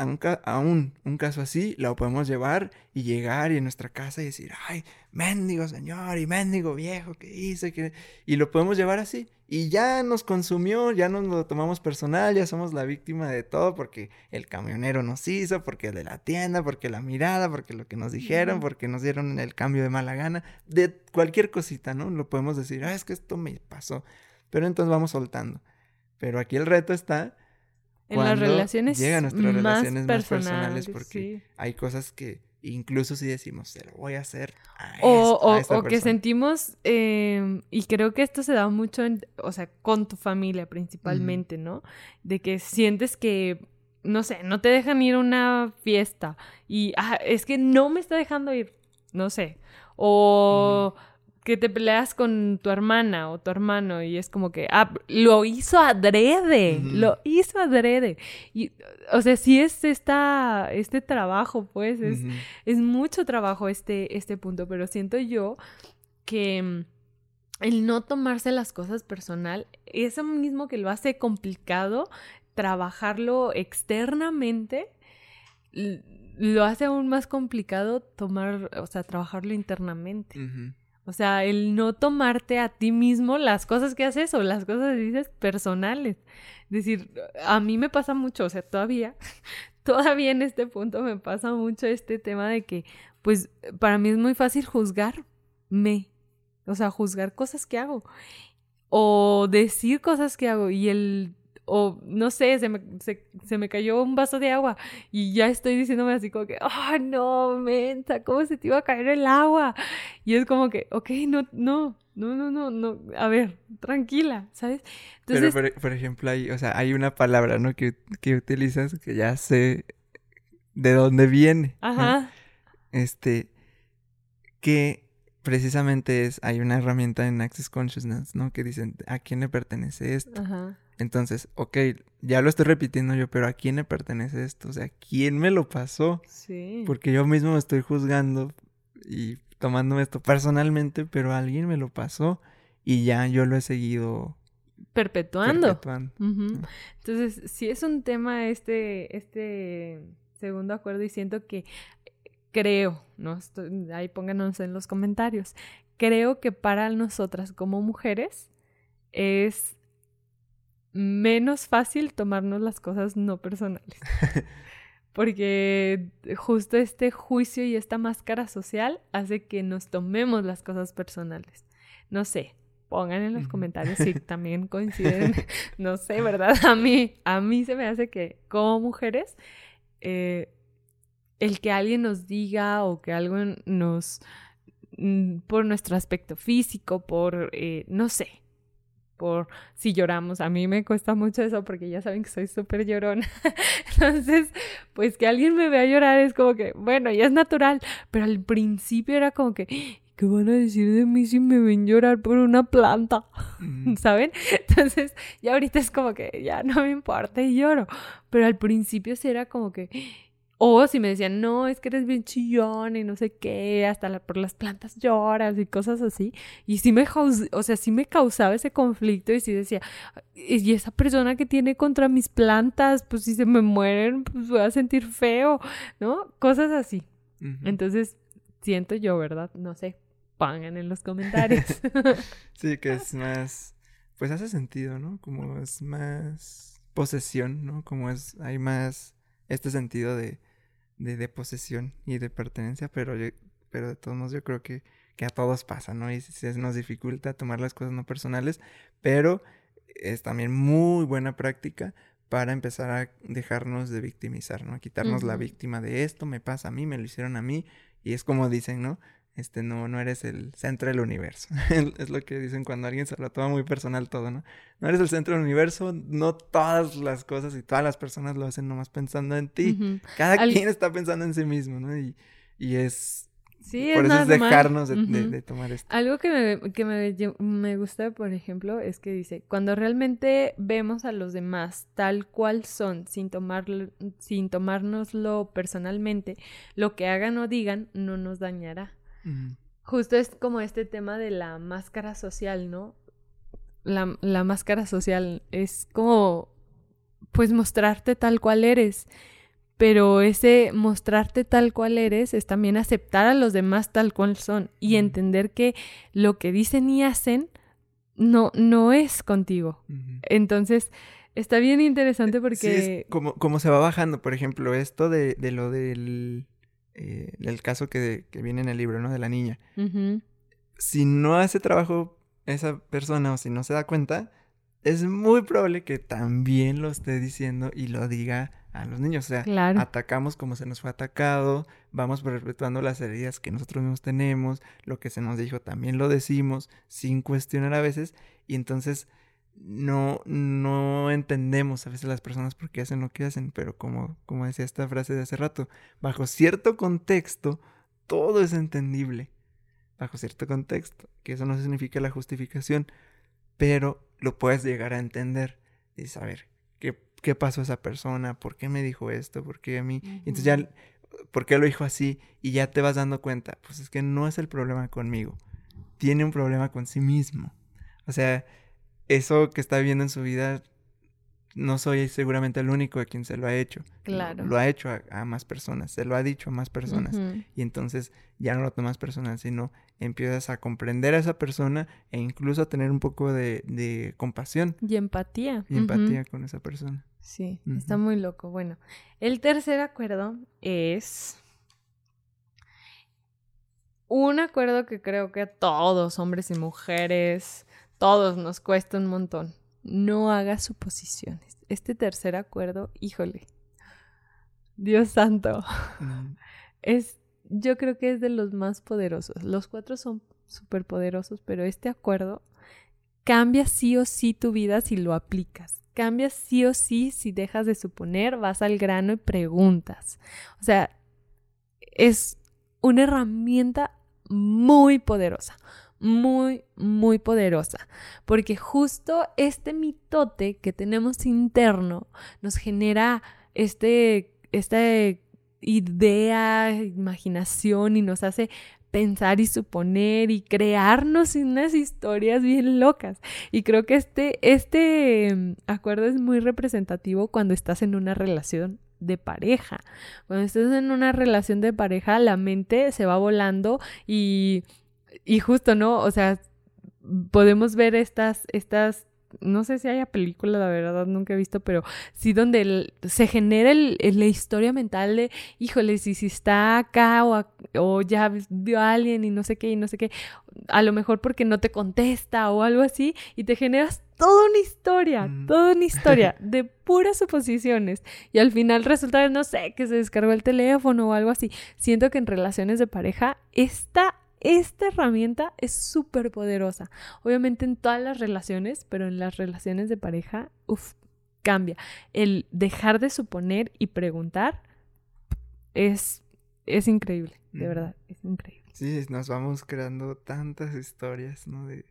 aún, un caso así, lo podemos llevar y llegar y en nuestra casa y decir, ay, mendigo señor y mendigo viejo que hice, y lo podemos llevar así. Y ya nos consumió, ya nos lo tomamos personal, ya somos la víctima de todo porque el camionero nos hizo, porque el de la tienda, porque la mirada, porque lo que nos dijeron, porque nos dieron el cambio de mala gana, de cualquier cosita, ¿no? Lo podemos decir, ah, es que esto me pasó. Pero entonces vamos soltando. Pero aquí el reto está en las relaciones llegan nuestras relaciones más personales porque hay cosas que incluso si decimos se lo voy a hacer a o, esta, o, que sentimos em, y creo que esto se da mucho en, o sea con tu familia principalmente no de que sientes que no sé no te dejan ir a una fiesta y ah, es que no me está dejando ir no sé. O que te peleas con tu hermana o tu hermano y es como que, ah, lo hizo adrede, lo hizo adrede. Y, o sea, sí es esta, este trabajo, pues, es, es mucho trabajo este, este punto, pero siento yo que mm, el no tomarse las cosas personal, eso mismo que lo hace complicado, trabajarlo externamente, lo hace aún más complicado tomar, o sea, trabajarlo internamente. O sea, el no tomarte a ti mismo las cosas que haces o las cosas que dices personales. Es decir, a mí me pasa mucho, o sea, todavía, todavía en este punto me pasa mucho este tema de que, pues, para mí es muy fácil juzgarme. O sea, juzgar cosas que hago. O decir cosas que hago. Y el o no sé, se me, se, me cayó un vaso de agua y ya estoy diciéndome así como que, oh no, menta, ¿cómo se te iba a caer el agua? Y es como que, ok, no, no, no, no, no, no, a ver, tranquila, ¿sabes? Entonces, Pero, por, ejemplo, hay, o sea, hay una palabra, ¿no? Que, que utilizas que ya sé de dónde viene. Ajá. Este, que precisamente es, hay una herramienta en Access Consciousness, ¿no? Que dicen, ¿a quién le pertenece esto? Ajá. Entonces, ok, ya lo estoy repitiendo yo, pero ¿a quién le pertenece esto? O sea, ¿quién me lo pasó? Sí. Porque yo mismo me estoy juzgando y tomándome esto personalmente, pero alguien me lo pasó y ya yo lo he seguido perpetuando. perpetuando. Entonces, si es un tema este, este segundo acuerdo y siento que creo, ¿no? ahí pónganos en los comentarios, creo que para nosotras como mujeres es menos fácil tomarnos las cosas no personales. Porque justo este juicio y esta máscara social hace que nos tomemos las cosas personales. No sé, pongan en los comentarios si también coinciden. No sé, ¿verdad? A mí, a mí se me hace que como mujeres eh, el que alguien nos diga o que algo nos, mm, por nuestro aspecto físico, por, eh, no sé, por si lloramos. A mí me cuesta mucho eso porque ya saben que soy súper llorona. Entonces, pues que alguien me vea llorar es como que, bueno, ya es natural, pero al principio era como que, ¿qué van a decir de mí si me ven llorar por una planta? ¿Saben? Entonces, ya ahorita es como que ya no me importa y lloro, pero al principio sí era como que o si me decían, no, es que eres bien chillón y no sé qué, hasta por las plantas lloras y cosas así. Y sí me, o sea, sí me causaba ese conflicto y sí decía, y esa persona que tiene contra mis plantas, pues si se me mueren, pues voy a sentir feo, ¿no? Cosas así. Entonces, siento yo, ¿verdad? No sé, pongan en los comentarios. sí, que es más, pues hace sentido, ¿no? Como es más posesión, ¿no? Como es, hay más este sentido de de, posesión y de pertenencia, pero, pero de todos modos yo creo que, que a todos pasa, ¿no? Y se nos dificulta tomar las cosas no personales, pero es también muy buena práctica para empezar a dejarnos de victimizar, ¿no? A quitarnos la víctima de esto, me pasa a mí, me lo hicieron a mí, y es como dicen, ¿no? Este, no, no eres el centro del universo. es lo que dicen cuando alguien se lo toma muy personal todo, ¿no? No eres el centro del universo, no todas las cosas y todas las personas lo hacen nomás pensando en ti. Cada quien está pensando en sí mismo, ¿no? Y, y es... Sí, por eso es dejarnos de, tomar esto. Algo que, me, que me, me gusta, por ejemplo, es que dice, cuando realmente vemos a los demás tal cual son, sin, tomar, sin tomárnoslo personalmente, lo que hagan o digan no nos dañará. Justo es como este tema de la máscara social, ¿no? La, la máscara social es como, pues, mostrarte tal cual eres. Pero ese mostrarte tal cual eres es también aceptar a los demás tal cual son y entender que lo que dicen y hacen no, no es contigo. Entonces, está bien interesante porque... como, como se va bajando, por ejemplo, esto de, de lo del eh, el caso que, viene en el libro, ¿no? De la niña. Si no hace trabajo esa persona o si no se da cuenta, es muy probable que también lo esté diciendo y lo diga a los niños. O sea, atacamos como se nos fue atacado, vamos perpetuando las heridas que nosotros mismos tenemos, lo que se nos dijo también lo decimos, sin cuestionar a veces, y entonces no, no entendemos a veces las personas por qué hacen lo que hacen, pero como, como decía esta frase de hace rato, bajo cierto contexto, todo es entendible. Bajo cierto contexto, que eso no significa la justificación, pero lo puedes llegar a entender y saber qué, qué pasó a esa persona, por qué me dijo esto, por qué a mí. Entonces ya, ¿por qué lo dijo así? Y ya te vas dando cuenta, pues es que no es el problema conmigo, tiene un problema con sí mismo. O sea, eso que está viviendo en su vida, no soy seguramente el único a quien se lo ha hecho. Claro. Lo, ha hecho a, más personas, se lo ha dicho a más personas. Y entonces ya no lo tomas personal, sino empiezas a comprender a esa persona e incluso a tener un poco de, compasión. Y empatía. Y empatía con esa persona. Sí, está muy loco. Bueno, el tercer acuerdo es un acuerdo que creo que todos, hombres y mujeres, todos nos cuesta un montón. No hagas suposiciones. este tercer acuerdo, híjole, Dios santo, es, yo creo que es de los más poderosos. Los cuatro son súper poderosos, pero este acuerdo cambia sí o sí tu vida si lo aplicas. Cambia sí o sí si dejas de suponer, vas al grano y preguntas. O sea, es una herramienta muy poderosa, muy, muy poderosa, porque justo este mitote que tenemos interno nos genera este, esta idea, imaginación y nos hace pensar y suponer y crearnos unas historias bien locas. Y creo que este, este mm, acuerdo es muy representativo cuando estás en una relación de pareja. Cuando estás en una relación de pareja, la mente se va volando y, y justo, ¿no? O sea, podemos ver estas, estas no sé si haya película, la verdad nunca he visto, pero sí donde se genera la historia mental de, híjole, si, si está acá o, o, ya vio a alguien y no sé qué y no sé qué, a lo mejor porque no te contesta o algo así, y te generas toda una historia, mm. toda una historia de puras suposiciones. Y al final resulta, no sé, que se descargó el teléfono o algo así. Siento que en relaciones de pareja esta esta herramienta es súper poderosa. Obviamente en todas las relaciones, pero en las relaciones de pareja, uff, cambia. El dejar de suponer y preguntar es, es increíble, de verdad, es increíble. Sí, nos vamos creando tantas historias, ¿no? De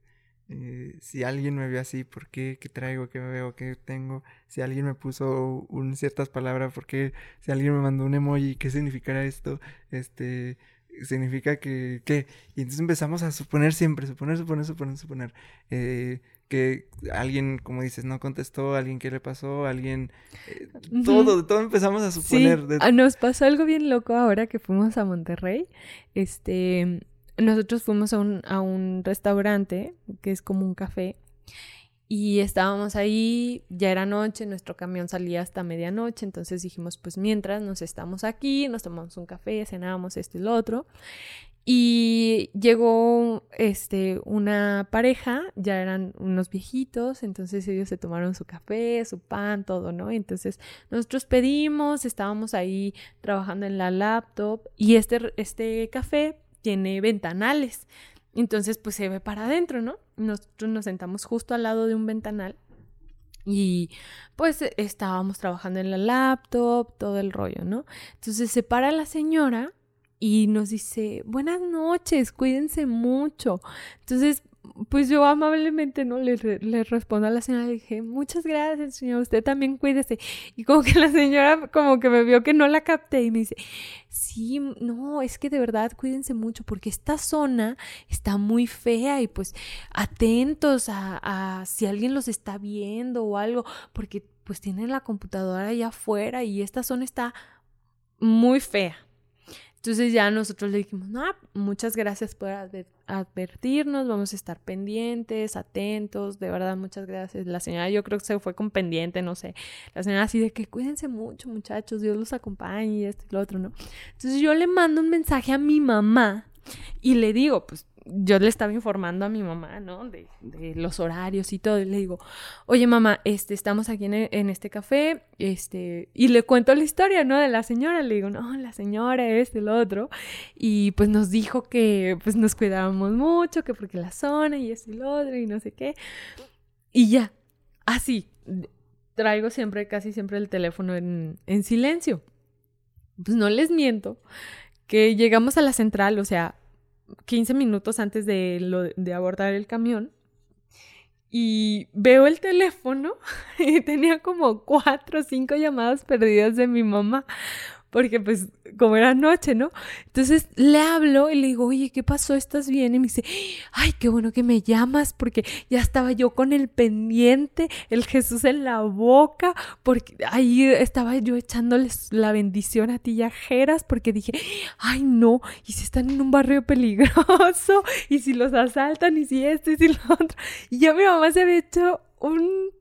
eh, si alguien me ve así, ¿por qué? ¿Qué traigo? ¿Qué veo? ¿Qué tengo? Si alguien me puso un, ciertas palabras, ¿por qué? Si alguien me mandó un emoji, ¿qué significará esto? Este, significa que, ¿qué? Y entonces empezamos a suponer siempre, suponer, suponer, suponer, suponer. Eh, que alguien, como dices, no contestó, alguien qué le pasó, alguien... Eh, todo, todo empezamos a suponer. Ah, nos pasó algo bien loco ahora que fuimos a Monterrey. Este, nosotros fuimos a un, a un restaurante que es como un café y estábamos ahí, ya era noche, nuestro camión salía hasta medianoche, entonces dijimos, pues mientras nos estamos aquí, nos tomamos un café, cenábamos esto y lo otro. Y llegó este una pareja, ya eran unos viejitos, entonces ellos se tomaron su café, su pan, todo, ¿no? Entonces nosotros pedimos, estábamos ahí trabajando en la laptop y este, este café tiene ventanales. Entonces, pues se ve para adentro, ¿no? Nosotros nos sentamos justo al lado de un ventanal y pues estábamos trabajando en la laptop, todo el rollo, ¿no? Entonces se para la señora y nos dice, buenas noches, cuídense mucho. Entonces pues yo amablemente, ¿no? Le, le, respondo a la señora, le dije, muchas gracias, señora, usted también cuídese. Y como que la señora como que me vio que no la capté y me dice, sí, no, es que de verdad cuídense mucho porque esta zona está muy fea y pues atentos a, a si alguien los está viendo o algo, porque pues tienen la computadora allá afuera y esta zona está muy fea. Entonces ya nosotros le dijimos, no, muchas gracias por advertirnos, vamos a estar pendientes, atentos, de verdad, muchas gracias. La señora yo creo que se fue con pendiente, no sé. La señora así de que cuídense mucho, muchachos, Dios los acompañe y esto y lo otro, ¿no? Entonces yo le mando un mensaje a mi mamá y le digo, pues yo le estaba informando a mi mamá, ¿no? De, los horarios y todo. Y le digo, oye mamá, este, estamos aquí en, este café, este, y le cuento la historia, ¿no? De la señora. Le digo, no, la señora, este, el otro. Y pues nos dijo que pues nos cuidábamos mucho, que porque la zona y esto y lo otro y no sé qué. Y ya, así, traigo siempre, casi siempre el teléfono en, en silencio. Pues no les miento que llegamos a la central, o sea, 15 minutos antes de, lo, de abordar el camión y veo el teléfono y tenía como cuatro o cinco llamadas perdidas de mi mamá porque pues como era noche, ¿no? Entonces le hablo y le digo, oye, ¿qué pasó? ¿Estás bien? Y me dice, ay, qué bueno que me llamas porque ya estaba yo con el pendiente, el Jesús en la boca, porque ahí estaba yo echándoles la bendición a tillajeras porque dije, ay, no, y si están en un barrio peligroso, y si los asaltan, y si esto, y si lo otro. Y ya mi mamá se había hecho un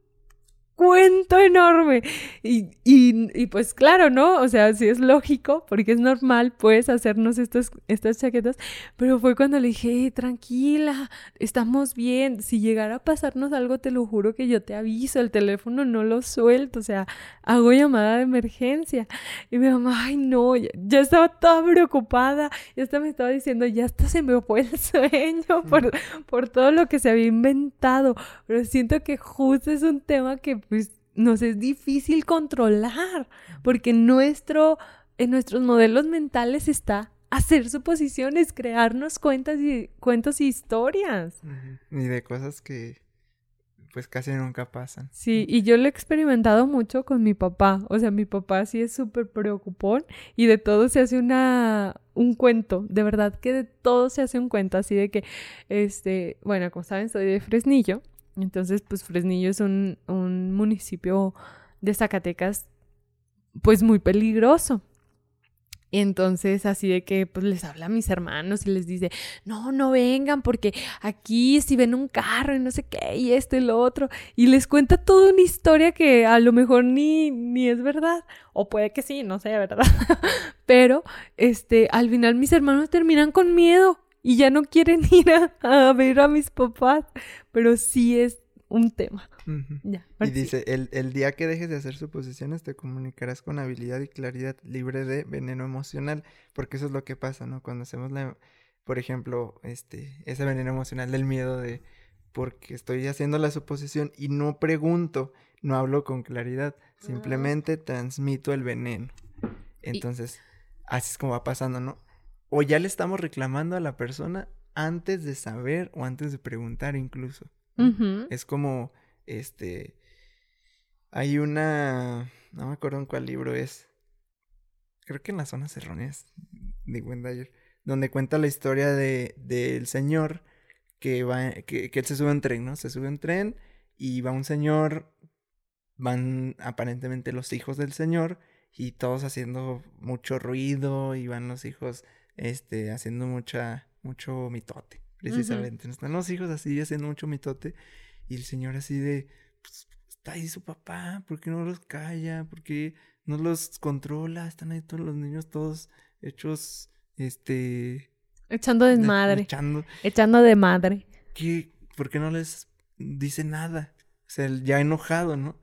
cuento enorme. Y, y, pues claro, ¿no? O sea, sí es lógico, porque es normal, pues, hacernos estas, estas chaquetas. Pero fue cuando le dije, tranquila, estamos bien. Si llegara a pasarnos algo, te lo juro que yo te aviso. El teléfono no lo suelto, o sea, hago llamada de emergencia. Y mi mamá, ay, no, ya, estaba toda preocupada. Ya hasta me estaba diciendo, ya hasta se me fue el sueño por, por todo lo que se había inventado. Pero siento que justo es un tema que pues nos es difícil controlar, porque nuestro, en nuestros modelos mentales está hacer suposiciones, crearnos cuentas y, cuentos y historias. Y de cosas que pues casi nunca pasan. Sí, y yo lo he experimentado mucho con mi papá. O sea, mi papá sí es súper preocupón y de todo se hace una un cuento. De verdad que de todo se hace un cuento. Así de que, este, bueno, como saben, soy de Fresnillo. Entonces, pues Fresnillo es un, un municipio de Zacatecas, pues muy peligroso. Y entonces así de que pues les habla a mis hermanos y les dice, no, no vengan porque aquí si ven un carro y no sé qué y esto y lo otro. Y les cuenta toda una historia que a lo mejor ni, ni es verdad. O puede que sí, no sé, ¿verdad? Pero este, al final mis hermanos terminan con miedo y ya no quieren ir a, ver a mis papás, pero sí es un tema. y dice, el, el, día que dejes de hacer suposiciones te comunicarás con habilidad y claridad libre de veneno emocional, porque eso es lo que pasa, ¿no? Cuando hacemos la, por ejemplo, este, ese veneno emocional del miedo de, porque estoy haciendo la suposición y no pregunto, no hablo con claridad, simplemente transmito el veneno. Entonces, así es como va pasando, ¿no? O ya le estamos reclamando a la persona antes de saber o antes de preguntar incluso. Es como, este, hay una, no me acuerdo en cuál libro es, creo que en las zonas erróneas de Wendayer, donde cuenta la historia de del señor que va, que, que él se sube en tren, ¿no? Se sube en tren y va un señor, van aparentemente los hijos del señor y todos haciendo mucho ruido y van los hijos este, haciendo mucha, mucho mitote, precisamente. Están los hijos así haciendo mucho mitote y el señor así de, pues, está ahí su papá, ¿por qué no los calla? ¿Por qué no los controla? Están ahí todos los niños todos hechos, este... Echando desmadre. Echando. Echando de madre. ¿Qué? ¿Por qué no les dice nada? O sea, ya enojado, ¿no?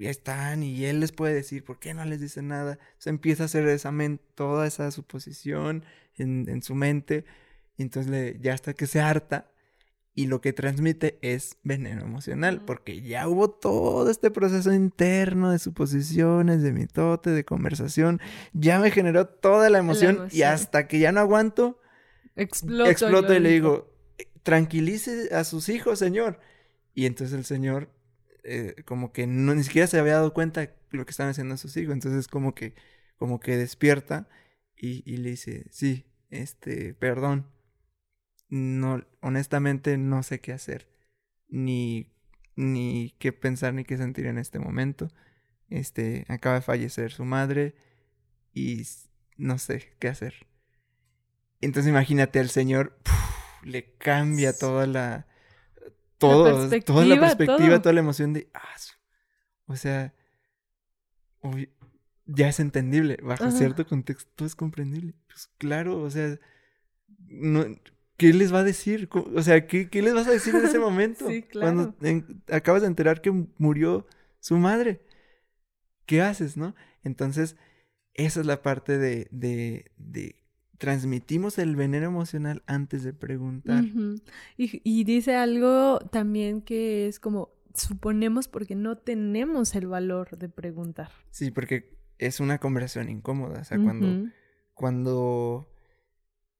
Ya están y él les puede decir, ¿por qué no les dice nada? Se empieza a hacer esa toda esa suposición en, en su mente y entonces le, ya hasta que se harta y lo que transmite es veneno emocional, porque ya hubo todo este proceso interno de suposiciones, de mitote, de conversación, ya me generó toda la emoción, y hasta que ya no aguanto, exploto, exploto y le digo, tranquilice a sus hijos, señor. Y entonces el señor eh, como que no, ni siquiera se había dado cuenta de lo que estaban haciendo sus hijos. Entonces como que, como que despierta y, y le dice, sí, este, perdón. No, honestamente no sé qué hacer. Ni, ni qué pensar ni qué sentir en este momento. Este, acaba de fallecer su madre y no sé qué hacer. Entonces imagínate al señor, le cambia toda la, todo, toda la perspectiva, toda la emoción de, ah, o sea, ya es entendible, bajo cierto contexto es comprendible. Pues claro, o sea, no, ¿qué les va a decir? O sea, ¿qué, qué les vas a decir en ese momento? sí, claro. Cuando acabas de enterar que murió su madre. ¿Qué haces, no? Entonces, esa es la parte de, de, de transmitimos el veneno emocional antes de preguntar. y, y, dice algo también que es como suponemos porque no tenemos el valor de preguntar. Sí, porque es una conversación incómoda. O sea, cuando, cuando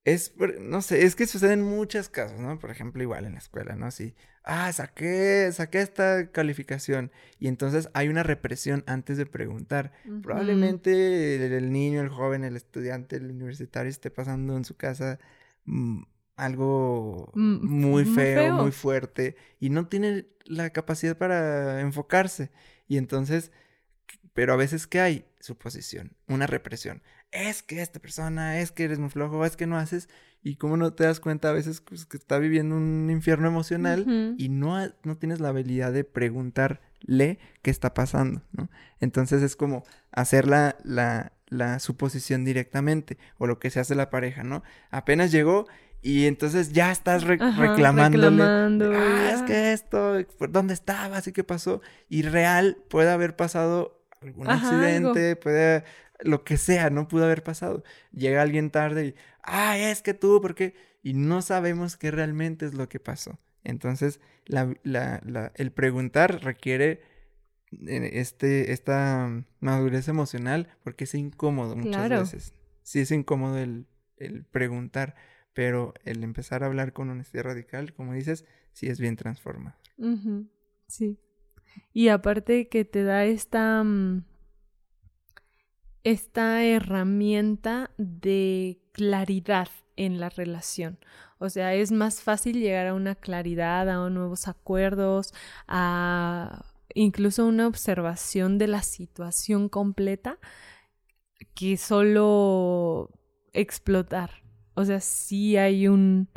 es, no sé, es que suceden muchas casos, ¿no? Por ejemplo, igual en la escuela, ¿no? Si, ah, saqué, saqué esta calificación y entonces hay una represión antes de preguntar. Probablemente el, niño, el joven, el estudiante, el universitario esté pasando en su casa mm, algo mm, muy, feo, muy fuerte y no tiene la capacidad para enfocarse. Y entonces, pero a veces, ¿qué hay? Suposición, una represión es que esta persona, es que eres muy flojo, es que no haces, y cómo no te das cuenta a veces pues, que está viviendo un infierno emocional y no, no tienes la habilidad de preguntar lee qué está pasando, ¿no? Entonces es como hacer la, la, la suposición directamente, o lo que se hace la pareja, ¿no? Apenas llegó y entonces ya estás reclamándole. Ah, es que esto, ¿dónde estabas y qué pasó? Y real puede haber pasado algún accidente, puede lo que sea, no pudo haber pasado. Llega alguien tarde y, ah, es que tú, ¿por qué? Y no sabemos qué realmente es lo que pasó. Entonces, la, la, la, el preguntar requiere eh, este, esta madurez emocional porque es incómodo muchas veces. Sí es incómodo el, el, preguntar, pero el empezar a hablar con honestidad radical, como dices, sí es bien transformador. Sí. Y aparte que te da esta... Mm, esta herramienta de claridad en la relación. O sea, es más fácil llegar a una claridad, a nuevos acuerdos, a incluso una observación de la situación completa que solo explotar. O sea, sí hay un,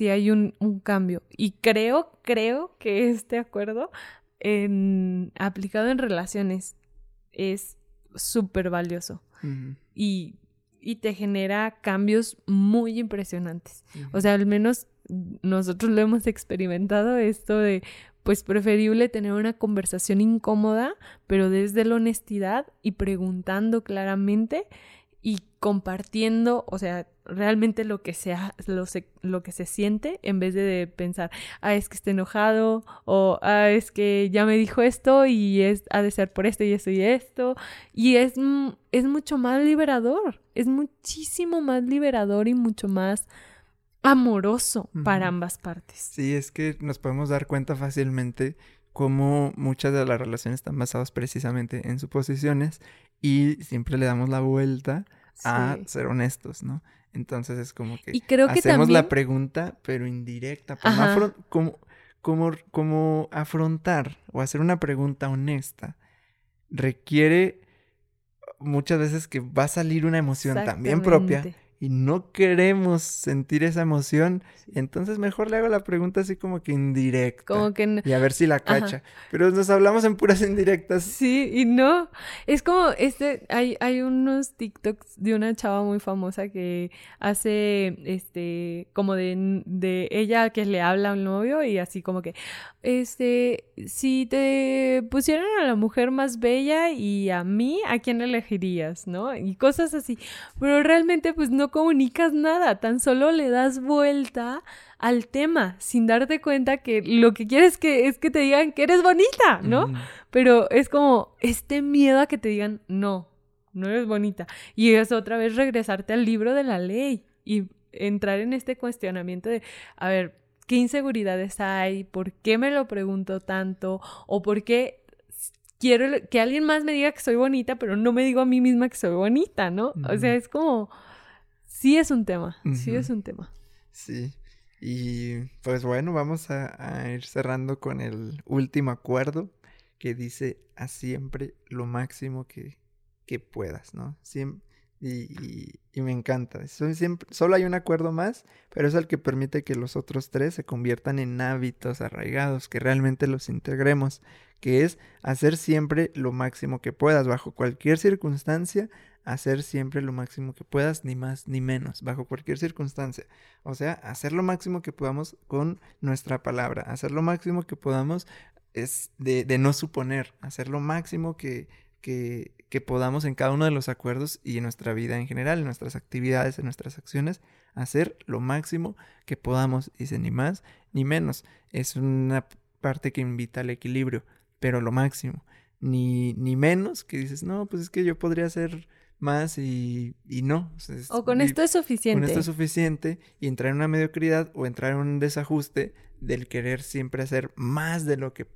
hay un, un cambio. Y creo, creo que este acuerdo en, aplicado en relaciones es súper valioso. y, y, te genera cambios muy impresionantes. O sea, al menos nosotros lo hemos experimentado esto de, pues preferible tener una conversación incómoda, pero desde la honestidad y preguntando claramente y compartiendo, o sea, realmente lo que sea, lo, lo, que se siente en vez de pensar, ah, es que está enojado o ah, es que ya me dijo esto y es, ha de ser por esto y esto y esto. Y es, es mucho más liberador, es muchísimo más liberador y mucho más amoroso para ambas partes. Sí, es que nos podemos dar cuenta fácilmente cómo muchas de las relaciones están basadas precisamente en suposiciones y siempre le damos la vuelta a ser honestos, ¿no? Entonces es como que, hacemos la pregunta, pero indirecta. como, como, como afrontar o hacer una pregunta honesta requiere muchas veces que va a salir una emoción también propia y no queremos sentir esa emoción, entonces mejor le hago la pregunta así como que indirecta. Como que Y a ver si la cacha. Pero nos hablamos en puras indirectas. Sí, y no. Es como este, hay, hay unos TikToks de una chava muy famosa que hace este, como de, de ella que le habla a un novio y así como que, este, si te pusieran a la mujer más bella y a mí, ¿a quién elegirías? ¿No? Y cosas así. Pero realmente pues no comunicas nada, tan solo le das vuelta al tema sin darte cuenta que lo que quieres que es que te digan que eres bonita, ¿no? Pero es como este miedo a que te digan no, no eres bonita. Y es otra vez regresarte al libro de la ley y entrar en este cuestionamiento de, a ver, ¿qué inseguridades hay? ¿Por qué me lo pregunto tanto? ¿O por qué quiero que alguien más me diga que soy bonita, pero no me digo a mí misma que soy bonita, ¿no? O sea, es como sí es un tema, sí es un tema. Sí. Y pues bueno, vamos a, ir cerrando con el último acuerdo que dice a siempre lo máximo que, que puedas, ¿no? Siempre, y, y, me encanta. Siempre, solo hay un acuerdo más, pero es el que permite que los otros tres se conviertan en hábitos arraigados, que realmente los integremos, que es hacer siempre lo máximo que puedas, bajo cualquier circunstancia, hacer siempre lo máximo que puedas, ni más ni menos, bajo cualquier circunstancia. O sea, hacer lo máximo que podamos con nuestra palabra, hacer lo máximo que podamos es de, de no suponer, hacer lo máximo que, que, que, podamos en cada uno de los acuerdos y en nuestra vida en general, en nuestras actividades, en nuestras acciones, hacer lo máximo que podamos, dice, ni más ni menos. Es una parte que invita al equilibrio, pero lo máximo. Ni, ni menos que dices, no, pues es que yo podría hacer más y, y no. O, con esto es suficiente. Con esto es suficiente y entrar en una mediocridad o entrar en un desajuste del querer siempre hacer más de lo que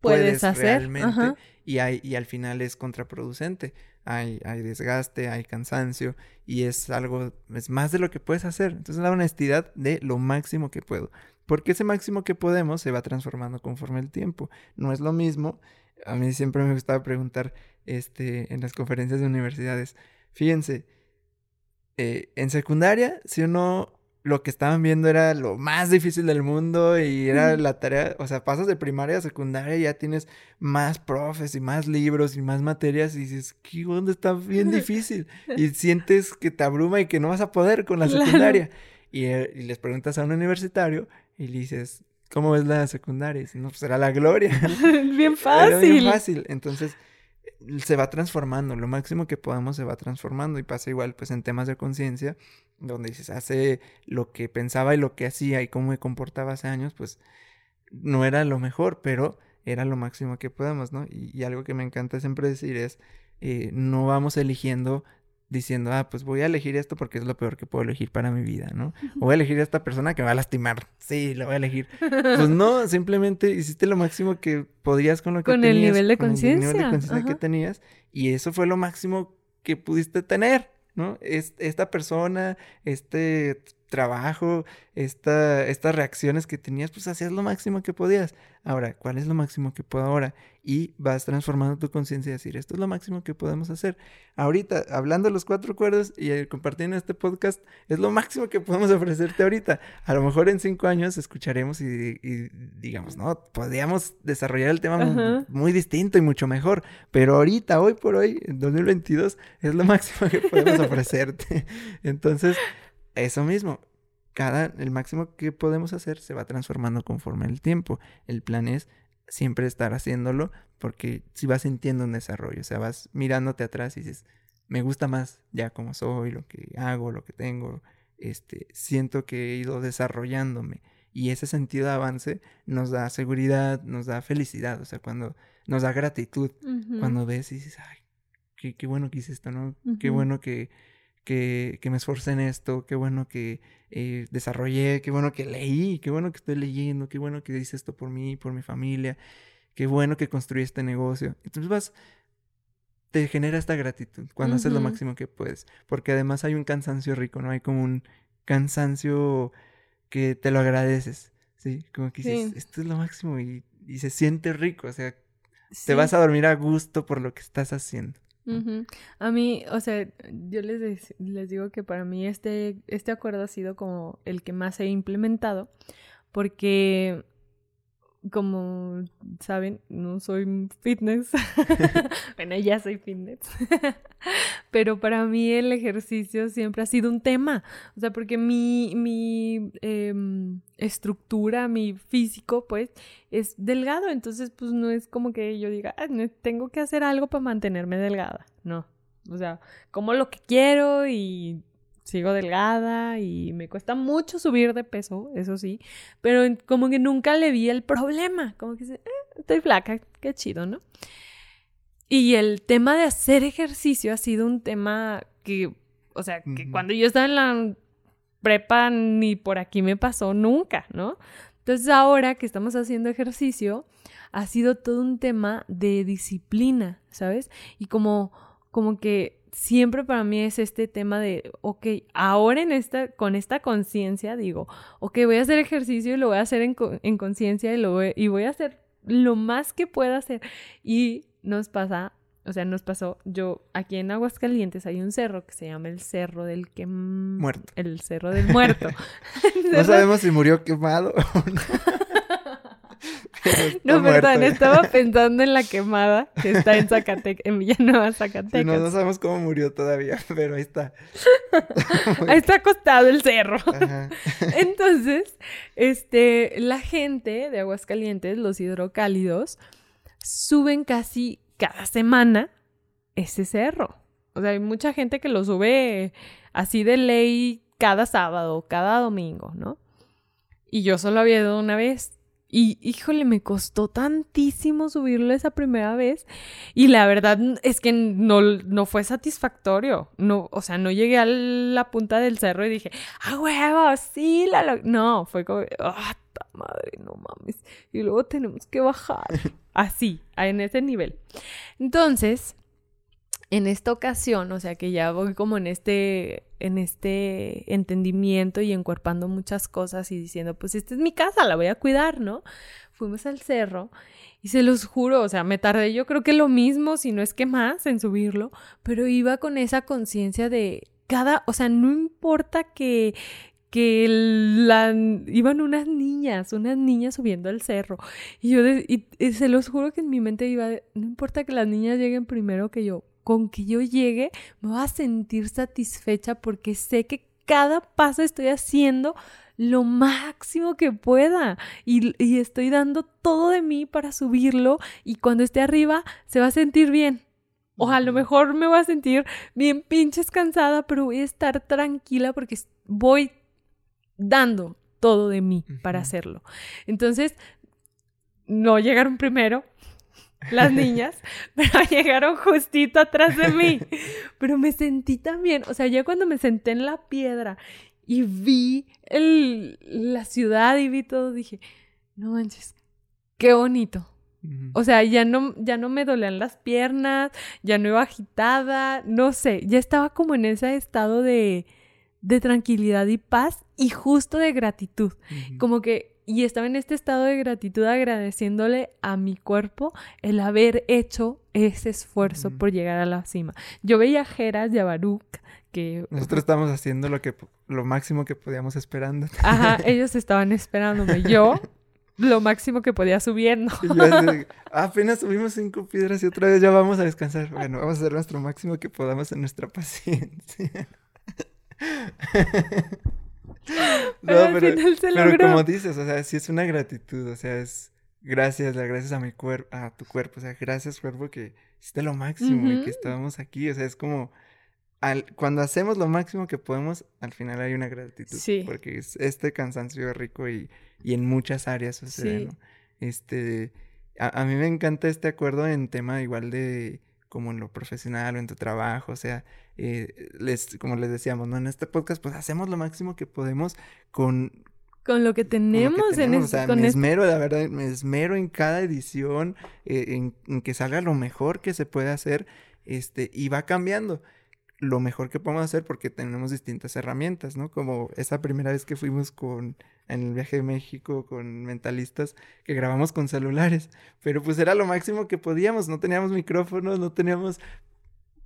puedes, hacer realmente y, hay, y al final es contraproducente. Hay, hay desgaste, hay cansancio y es algo, es más de lo que puedes hacer. Entonces la honestidad de lo máximo que puedo. Porque ese máximo que podemos se va transformando conforme el tiempo. No es lo mismo. A mí siempre me gustaba preguntar, este, en las conferencias de universidades. Fíjense, eh, en secundaria, si uno lo que estaban viendo era lo más difícil del mundo y era la tarea, o sea, pasas de primaria a secundaria y ya tienes más profes y más libros y más materias y dices, ¿qué onda está bien difícil? y sientes que te abruma y que no vas a poder con la secundaria. Y, eh, y, les preguntas a un universitario y le dices, ¿cómo ves la secundaria? Y dices, no, pues era la gloria. bien fácil. Era bien fácil. Entonces, se va transformando, lo máximo que podamos se va transformando y pasa igual pues en temas de conciencia, donde dices, hace lo que pensaba y lo que hacía y cómo me comportaba hace años, pues no era lo mejor, pero era lo máximo que podemos, ¿no? Y, algo que me encanta siempre decir es, eh, no vamos eligiendo diciendo, ah, pues voy a elegir esto porque es lo peor que puedo elegir para mi vida, ¿no? O voy a elegir a esta persona que me va a lastimar. Sí, lo voy a elegir. Pues no, simplemente hiciste lo máximo que podías con lo que con tenías. El nivel de conciencia. Con el nivel de conciencia que tenías. Y eso fue lo máximo que pudiste tener, ¿no? Es, esta persona, este trabajo, esta, estas reacciones que tenías, pues hacías lo máximo que podías. Ahora, ¿cuál es lo máximo que puedo ahora? Y vas transformando tu conciencia y decir, esto es lo máximo que podemos hacer. Ahorita, hablando de los cuatro cuerdos y eh, compartiendo este podcast, es lo máximo que podemos ofrecerte ahorita. A lo mejor en cinco años escucharemos y, digamos, no, podríamos desarrollar el tema muy, muy, distinto y mucho mejor. Pero ahorita, hoy por hoy, en 2022, es lo máximo que podemos ofrecerte. Entonces, eso mismo, cada, el máximo que podemos hacer se va transformando conforme el tiempo. El plan es siempre estar haciéndolo porque si vas sintiendo un desarrollo, o sea, vas mirándote atrás y dices, me gusta más ya como soy, lo que hago, lo que tengo, este, siento que he ido desarrollándome y ese sentido de avance nos da seguridad, nos da felicidad, o sea, cuando nos da gratitud, cuando ves y dices, ay, qué, qué bueno que hice esto, ¿no? Qué bueno que que, me esforcé en esto, qué bueno que eh, desarrollé, qué bueno que leí, qué bueno que estoy leyendo, qué bueno que hice esto por mí, por mi familia, qué bueno que construí este negocio. Entonces vas, te genera esta gratitud cuando haces lo máximo que puedes, porque además hay un cansancio rico, ¿no? Hay como un cansancio que te lo agradeces, ¿sí? Como que dices, esto es lo máximo y, se siente rico, o sea, te vas a dormir a gusto por lo que estás haciendo. A mí, o sea, yo les, les digo que para mí este, este acuerdo ha sido como el que más he implementado, porque como saben, no soy fitness. bueno, ya soy fitness. Pero para mí el ejercicio siempre ha sido un tema. O sea, porque mi, mi em, estructura, mi físico, pues, es delgado. Entonces, pues no es como que yo diga, tengo que hacer algo para mantenerme delgada. No. O sea, como lo que quiero y sigo delgada y me cuesta mucho subir de peso, eso sí, pero como que nunca le vi el problema, como que eh, estoy flaca, qué chido, ¿no? Y el tema de hacer ejercicio ha sido un tema que, o sea, que cuando yo estaba en la prepa ni por aquí me pasó nunca, ¿no? Entonces ahora que estamos haciendo ejercicio, ha sido todo un tema de disciplina, ¿sabes? Y como, como que siempre para mí es este tema de, ok, ahora en esta, con esta conciencia digo, ok, voy a hacer ejercicio y lo voy a hacer en, en conciencia y, lo voy, y voy a hacer lo más que pueda hacer. Y nos pasa, o sea, nos pasó, yo, aquí en Aguascalientes hay un cerro que se llama el Cerro del que... Muerto. El Cerro del Muerto. no sabemos si murió quemado o no. no, perdón, estaba pensando en la quemada que está en Zacatecas, en Villanueva, Zacatecas. no, no sabemos cómo murió todavía, pero ahí está. ahí está acostado el cerro. Entonces, este, la gente de Aguascalientes, los hidrocálidos, suben casi cada semana ese cerro. O sea, hay mucha gente que lo sube así de ley cada sábado, cada domingo, ¿no? Y yo solo había ido una vez. Y híjole, me costó tantísimo subirlo esa primera vez. Y la verdad es que no, no fue satisfactorio. No, o sea, no llegué a la punta del cerro y dije, ¡ah, huevo! Sí, la No, fue como, ¡ah, madre! No mames. Y luego tenemos que bajar. Así, en ese nivel. Entonces, en esta ocasión, o sea que ya voy como en este, en este entendimiento y encuerpando muchas cosas y diciendo, pues esta es mi casa, la voy a cuidar, ¿no? Fuimos al cerro y se los juro, o sea, me tardé yo creo que lo mismo, si no es que más, en subirlo, pero iba con esa conciencia de cada, o sea, no importa que, que la, iban unas niñas, unas niñas subiendo el cerro. Y yo y, se los juro que en mi mente iba, no importa que las niñas lleguen primero que yo, con que yo llegue me voy a sentir satisfecha porque sé que cada paso estoy haciendo lo máximo que pueda y, y, estoy dando todo de mí para subirlo y cuando esté arriba se va a sentir bien. O a lo mejor me voy a sentir bien pinches cansada, pero voy a estar tranquila porque voy dando todo de mí para hacerlo. Entonces, no llegaron primero las niñas, pero llegaron justito atrás de mí. Pero me sentí también, o sea, ya cuando me senté en la piedra y vi el, la ciudad y vi todo, dije, no manches, qué bonito. O sea, ya no, ya no me dolían las piernas, ya no iba agitada, no sé, ya estaba como en ese estado de, de tranquilidad y paz y justo de gratitud. Como que, y estaba en este estado de gratitud agradeciéndole a mi cuerpo el haber hecho ese esfuerzo por llegar a la cima. Yo veía a Jeras y a Baruch que... Nosotros estábamos haciendo lo, que, lo máximo que podíamos esperando. Ajá, ellos estaban esperándome. Yo lo máximo que podía subiendo. apenas subimos cinco piedras y otra vez ya vamos a descansar. Bueno, vamos a hacer nuestro máximo que podamos en nuestra paciencia. no, pero, como dices, o sea, sí es una gratitud, o sea, es gracias, gracias a mi cuerpo, a tu cuerpo, o sea, gracias cuerpo que hiciste lo máximo y que estábamos aquí, o sea, es como al, cuando hacemos lo máximo que podemos, al final hay una gratitud, sí. porque es, este cansancio rico y, y en muchas áreas sucede, ¿no? Este, a, a mí me encanta este acuerdo en tema igual de como en lo profesional o en tu trabajo, o sea, eh, les, como les decíamos, ¿no? En este podcast, pues hacemos lo máximo que podemos con... Con lo que tenemos, en o sea, me esmero, la verdad, me esmero en cada edición, eh, en, que salga lo mejor que se puede hacer, este, y va cambiando lo mejor que podemos hacer porque tenemos distintas herramientas, ¿no? Como esa primera vez que fuimos con en el viaje de México con mentalistas que grabamos con celulares, pero pues era lo máximo que podíamos, no teníamos micrófonos, no teníamos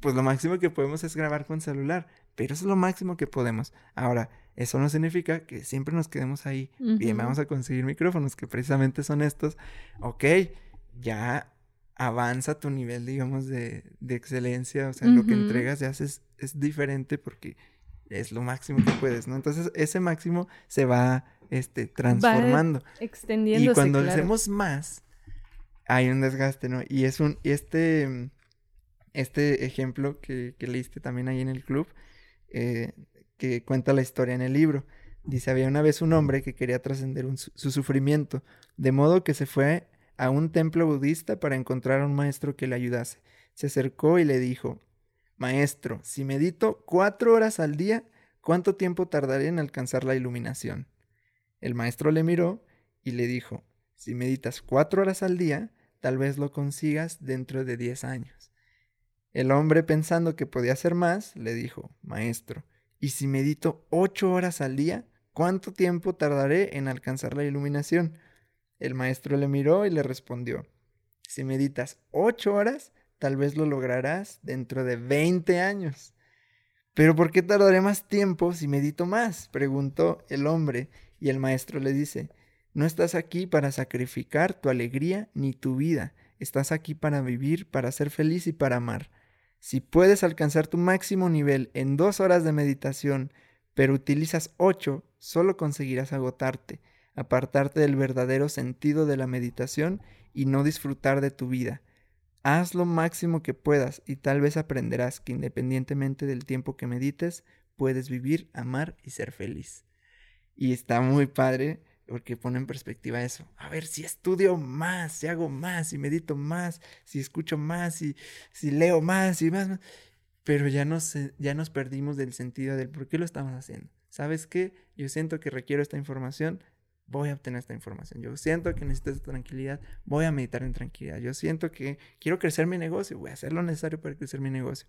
pues lo máximo que podemos es grabar con celular, pero eso es lo máximo que podemos. Ahora, eso no significa que siempre nos quedemos ahí. Bien, vamos a conseguir micrófonos que precisamente son estos. Ok, ya avanza tu nivel, digamos, de, de excelencia. O sea, lo que entregas ya es, es diferente porque es lo máximo que puedes, ¿no? Entonces, ese máximo se va este, transformando. extendiendo. Y cuando hacemos más, hay un desgaste, ¿no? Y es un, este, este ejemplo que, que leíste también ahí en el club, eh, que cuenta la historia en el libro. Dice, había una vez un hombre que quería trascender su sufrimiento, de modo que se fue a un templo budista para encontrar a un maestro que le ayudase. Se acercó y le dijo, Maestro, si medito cuatro horas al día, ¿cuánto tiempo tardaré en alcanzar la iluminación? El maestro le miró y le dijo, si meditas cuatro horas al día, tal vez lo consigas dentro de diez años. El hombre, pensando que podía hacer más, le dijo, Maestro, ¿y si medito ocho horas al día, cuánto tiempo tardaré en alcanzar la iluminación? El maestro le miró y le respondió, Si meditas ocho horas, tal vez lo lograrás dentro de veinte años. Pero ¿por qué tardaré más tiempo si medito más? preguntó el hombre, y el maestro le dice, no estás aquí para sacrificar tu alegría ni tu vida, estás aquí para vivir, para ser feliz y para amar. Si puedes alcanzar tu máximo nivel en dos horas de meditación, pero utilizas ocho, solo conseguirás agotarte, apartarte del verdadero sentido de la meditación y no disfrutar de tu vida. Haz lo máximo que puedas y tal vez aprenderás que independientemente del tiempo que medites, puedes vivir, amar y ser feliz. Y está muy padre porque pone en perspectiva eso. A ver, si estudio más, si hago más, si medito más, si escucho más, si, si leo más y más, más. Pero ya nos, ya nos perdimos del sentido del por qué lo estamos haciendo. ¿Sabes qué? Yo siento que requiero esta información, voy a obtener esta información. Yo siento que necesito esta tranquilidad, voy a meditar en tranquilidad. Yo siento que quiero crecer mi negocio, voy a hacer lo necesario para crecer mi negocio.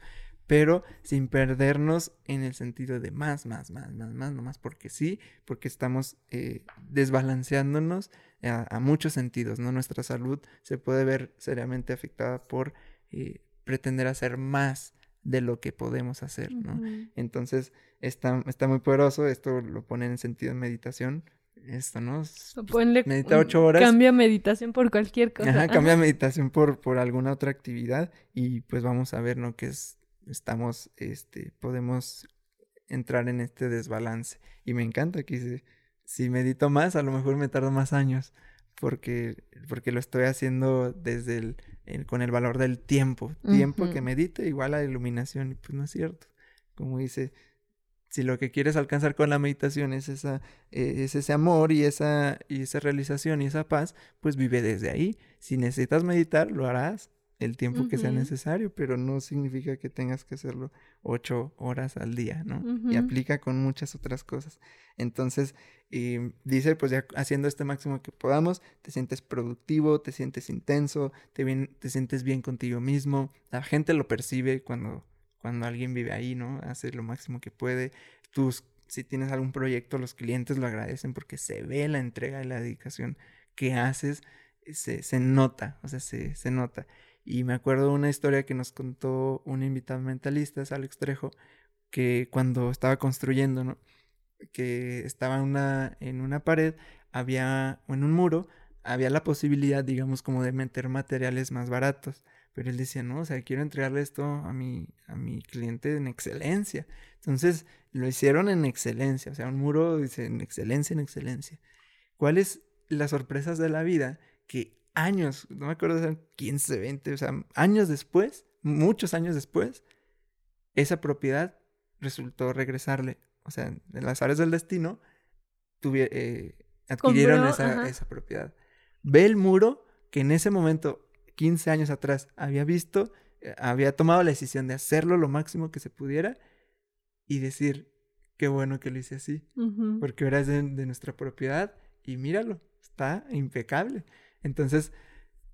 Pero sin perdernos en el sentido de más, más, más, más, más, no más porque sí, porque estamos eh, desbalanceándonos a, muchos sentidos, ¿no? Nuestra salud se puede ver seriamente afectada por eh, pretender hacer más de lo que podemos hacer, ¿no? Entonces, está, está muy poderoso, esto lo pone en sentido de meditación, esto, ¿no? Pues, medita ocho horas. Cambia meditación por cualquier cosa. Ajá, cambia meditación por, por alguna otra actividad y pues vamos a ver, ¿no? Que es, estamos, este, podemos entrar en este desbalance. Y me encanta que si medito más, a lo mejor me tardo más años porque, porque lo estoy haciendo desde el, con el valor del tiempo. Tiempo que medite igual a iluminación pues no es cierto. Como dice, si lo que quieres alcanzar con la meditación es, esa, eh, es ese amor y esa, y esa realización y esa paz, pues vive desde ahí. Si necesitas meditar, lo harás el tiempo que sea necesario, pero no significa que tengas que hacerlo ocho horas al día, ¿no? Y aplica con muchas otras cosas. Entonces, dice, pues ya haciendo este máximo que podamos, te sientes productivo, te sientes intenso, te, bien, te sientes bien contigo mismo, la gente lo percibe cuando, cuando alguien vive ahí, ¿no? Hace lo máximo que puede. Tus, si tienes algún proyecto, los clientes lo agradecen porque se ve la entrega y la dedicación que haces, se, se nota, o sea, se, se nota. Y me acuerdo una historia que nos contó un invitado mentalista, es Alex Trejo, que cuando estaba construyendo, ¿no? Que estaba una, en una pared, había, en un muro, había la posibilidad, digamos, como de meter materiales más baratos. Pero él decía, no, o sea, quiero entregarle esto a mi, a mi cliente en excelencia. Entonces, lo hicieron en excelencia, o sea, un muro dice en excelencia, en excelencia. ¿Cuáles las sorpresas de la vida? Que años, no me acuerdo, eran 15, 20, o sea, años después, muchos años después, esa propiedad resultó regresarle. O sea, en las áreas del destino eh, adquirieron esa, esa, propiedad. Ve el muro que en ese momento, 15 años atrás, había visto, eh, había tomado la decisión de hacerlo lo máximo que se pudiera y decir, qué bueno que lo hice así, porque ahora es de nuestra propiedad y míralo, está impecable. Entonces,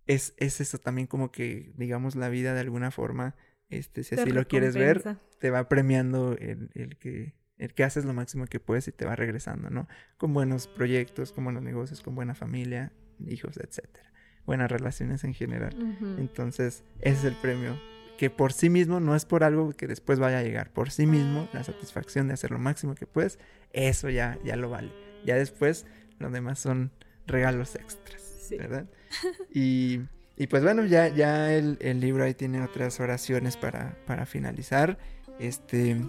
es, es eso también como que, digamos, la vida de alguna forma, este, si así lo quieres ver, te va premiando el, el, que, el que haces lo máximo que puedes y te va regresando, ¿no? Con buenos proyectos, con buenos negocios, con buena familia, hijos, etcétera. Buenas relaciones en general. Entonces, ese es el premio. Que por sí mismo no es por algo que después vaya a llegar. Por sí mismo, la satisfacción de hacer lo máximo que puedes, eso ya, ya lo vale. Ya después, lo demás son regalos extras. ¿Verdad? Y, y, pues bueno, ya, ya el, el, libro ahí tiene otras oraciones para, para finalizar. Este,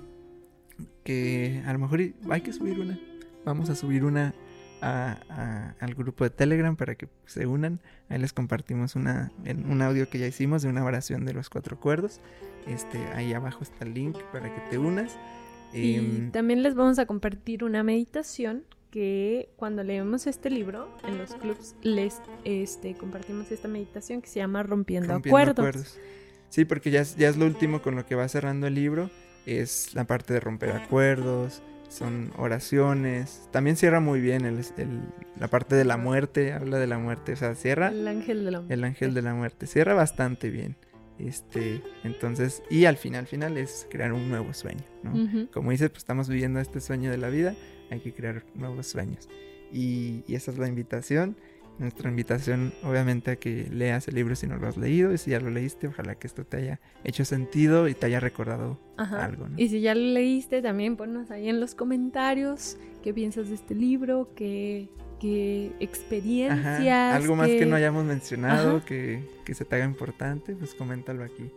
que a lo mejor hay que subir una. Vamos a subir una a, al grupo de Telegram para que se unan. Ahí les compartimos una, un audio que ya hicimos de una oración de los cuatro cuerdos. Este, ahí abajo está el link para que te unas. Y em, también les vamos a compartir una meditación que cuando leemos este libro en los clubs les este, compartimos esta meditación que se llama Rompiendo, acuerdos. Sí, porque ya es, ya es lo último con lo que va cerrando el libro, es la parte de romper acuerdos, son oraciones, también cierra muy bien el, la parte de la muerte, habla de la muerte, o sea, cierra... El ángel de la muerte. El ángel de la muerte, cierra bastante bien. Este, entonces, y al final, final es crear un nuevo sueño, ¿no? Como dices, pues estamos viviendo este sueño de la vida, hay que crear nuevos sueños. Y, esa es la invitación. Nuestra invitación, obviamente, a que leas el libro si no lo has leído. Y si ya lo leíste, ojalá que esto te haya hecho sentido y te haya recordado algo. Y si ya lo leíste, también ponnos ahí en los comentarios qué piensas de este libro, qué, qué experiencias. Algo más que no hayamos mencionado, que, que se te haga importante, pues coméntalo aquí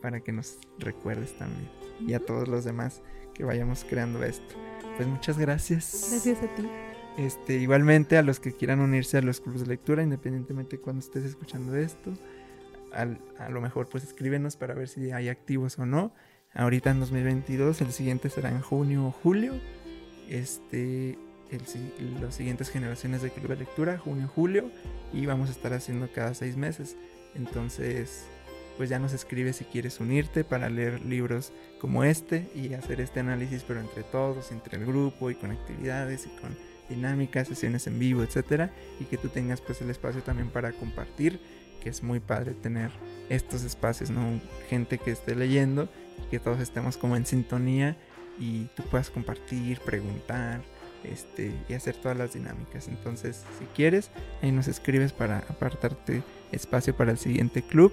para que nos recuerdes también. Y a todos los demás que vayamos creando esto pues muchas gracias. Gracias a ti. Este, igualmente a los que quieran unirse a los clubes de lectura, independientemente de cuando estés escuchando esto, a lo mejor pues escríbenos para ver si hay activos o no. Ahorita en 2022, el siguiente será en junio o julio. Este, el, las siguientes generaciones de club de lectura, junio, julio, y vamos a estar haciendo cada seis meses. Entonces, pues ya nos escribe si quieres unirte para leer libros como este y hacer este análisis, pero entre todos, entre el grupo y con actividades y con dinámicas, sesiones en vivo, etcétera, y que tú tengas pues el espacio también para compartir, que es muy padre tener estos espacios, ¿no? Gente que esté leyendo, que todos estemos como en sintonía y tú puedas compartir, preguntar, este, y hacer todas las dinámicas. Entonces, si quieres, ahí nos escribes para apartarte espacio para el siguiente club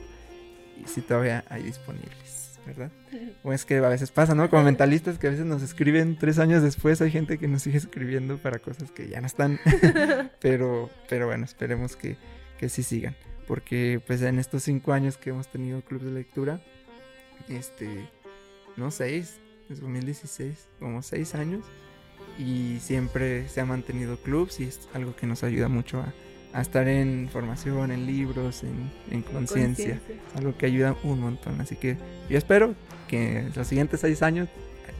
y si todavía hay disponibles. ¿verdad? O es que a veces pasa, ¿no? Como mentalistas que a veces nos escriben tres años después, hay gente que nos sigue escribiendo para cosas que ya no están. pero, pero bueno, esperemos que, que sí sigan. Porque pues en estos cinco años que hemos tenido club de lectura, este, no seis, es 2016, como seis años, y siempre se ha mantenido clubs y es algo que nos ayuda mucho a, a estar en formación, en libros, en, en conciencia. Algo que ayuda un montón. Así que yo espero que los siguientes seis años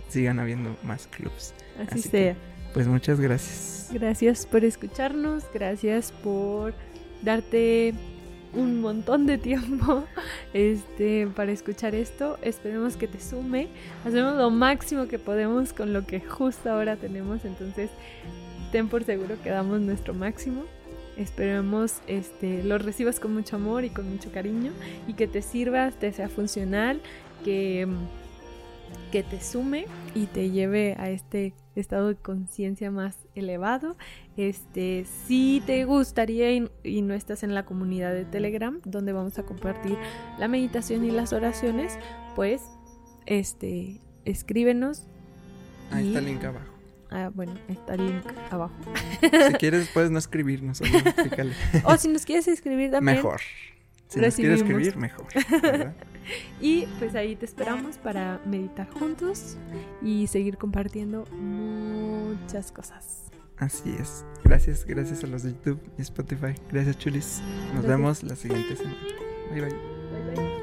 sigan habiendo más clubs. Así, sea. pues muchas gracias. Gracias por escucharnos, gracias por darte un montón de tiempo este, para escuchar esto. Esperemos que te sume. Hacemos lo máximo que podemos con lo que justo ahora tenemos. Entonces, ten por seguro que damos nuestro máximo. Esperemos este, lo recibas con mucho amor y con mucho cariño y que te sirvas, te sea funcional, que, que te sume y te lleve a este estado de conciencia más elevado. Este, si te gustaría y, y, no estás en la comunidad de Telegram, donde vamos a compartir la meditación y las oraciones, pues este, escríbenos. Ahí está el link abajo. Ah, bueno, está el link abajo. Si quieres, puedes no escribirnos. O si nos quieres escribir también. Mejor. Si nos quieres escribir, mejor. ¿verdad? y pues ahí te esperamos para meditar juntos y seguir compartiendo muchas cosas. Así es. Gracias, gracias a los de YouTube y Spotify. Gracias, Chulis. Nos Gracias. vemos la siguiente semana. Bye bye. Bye bye.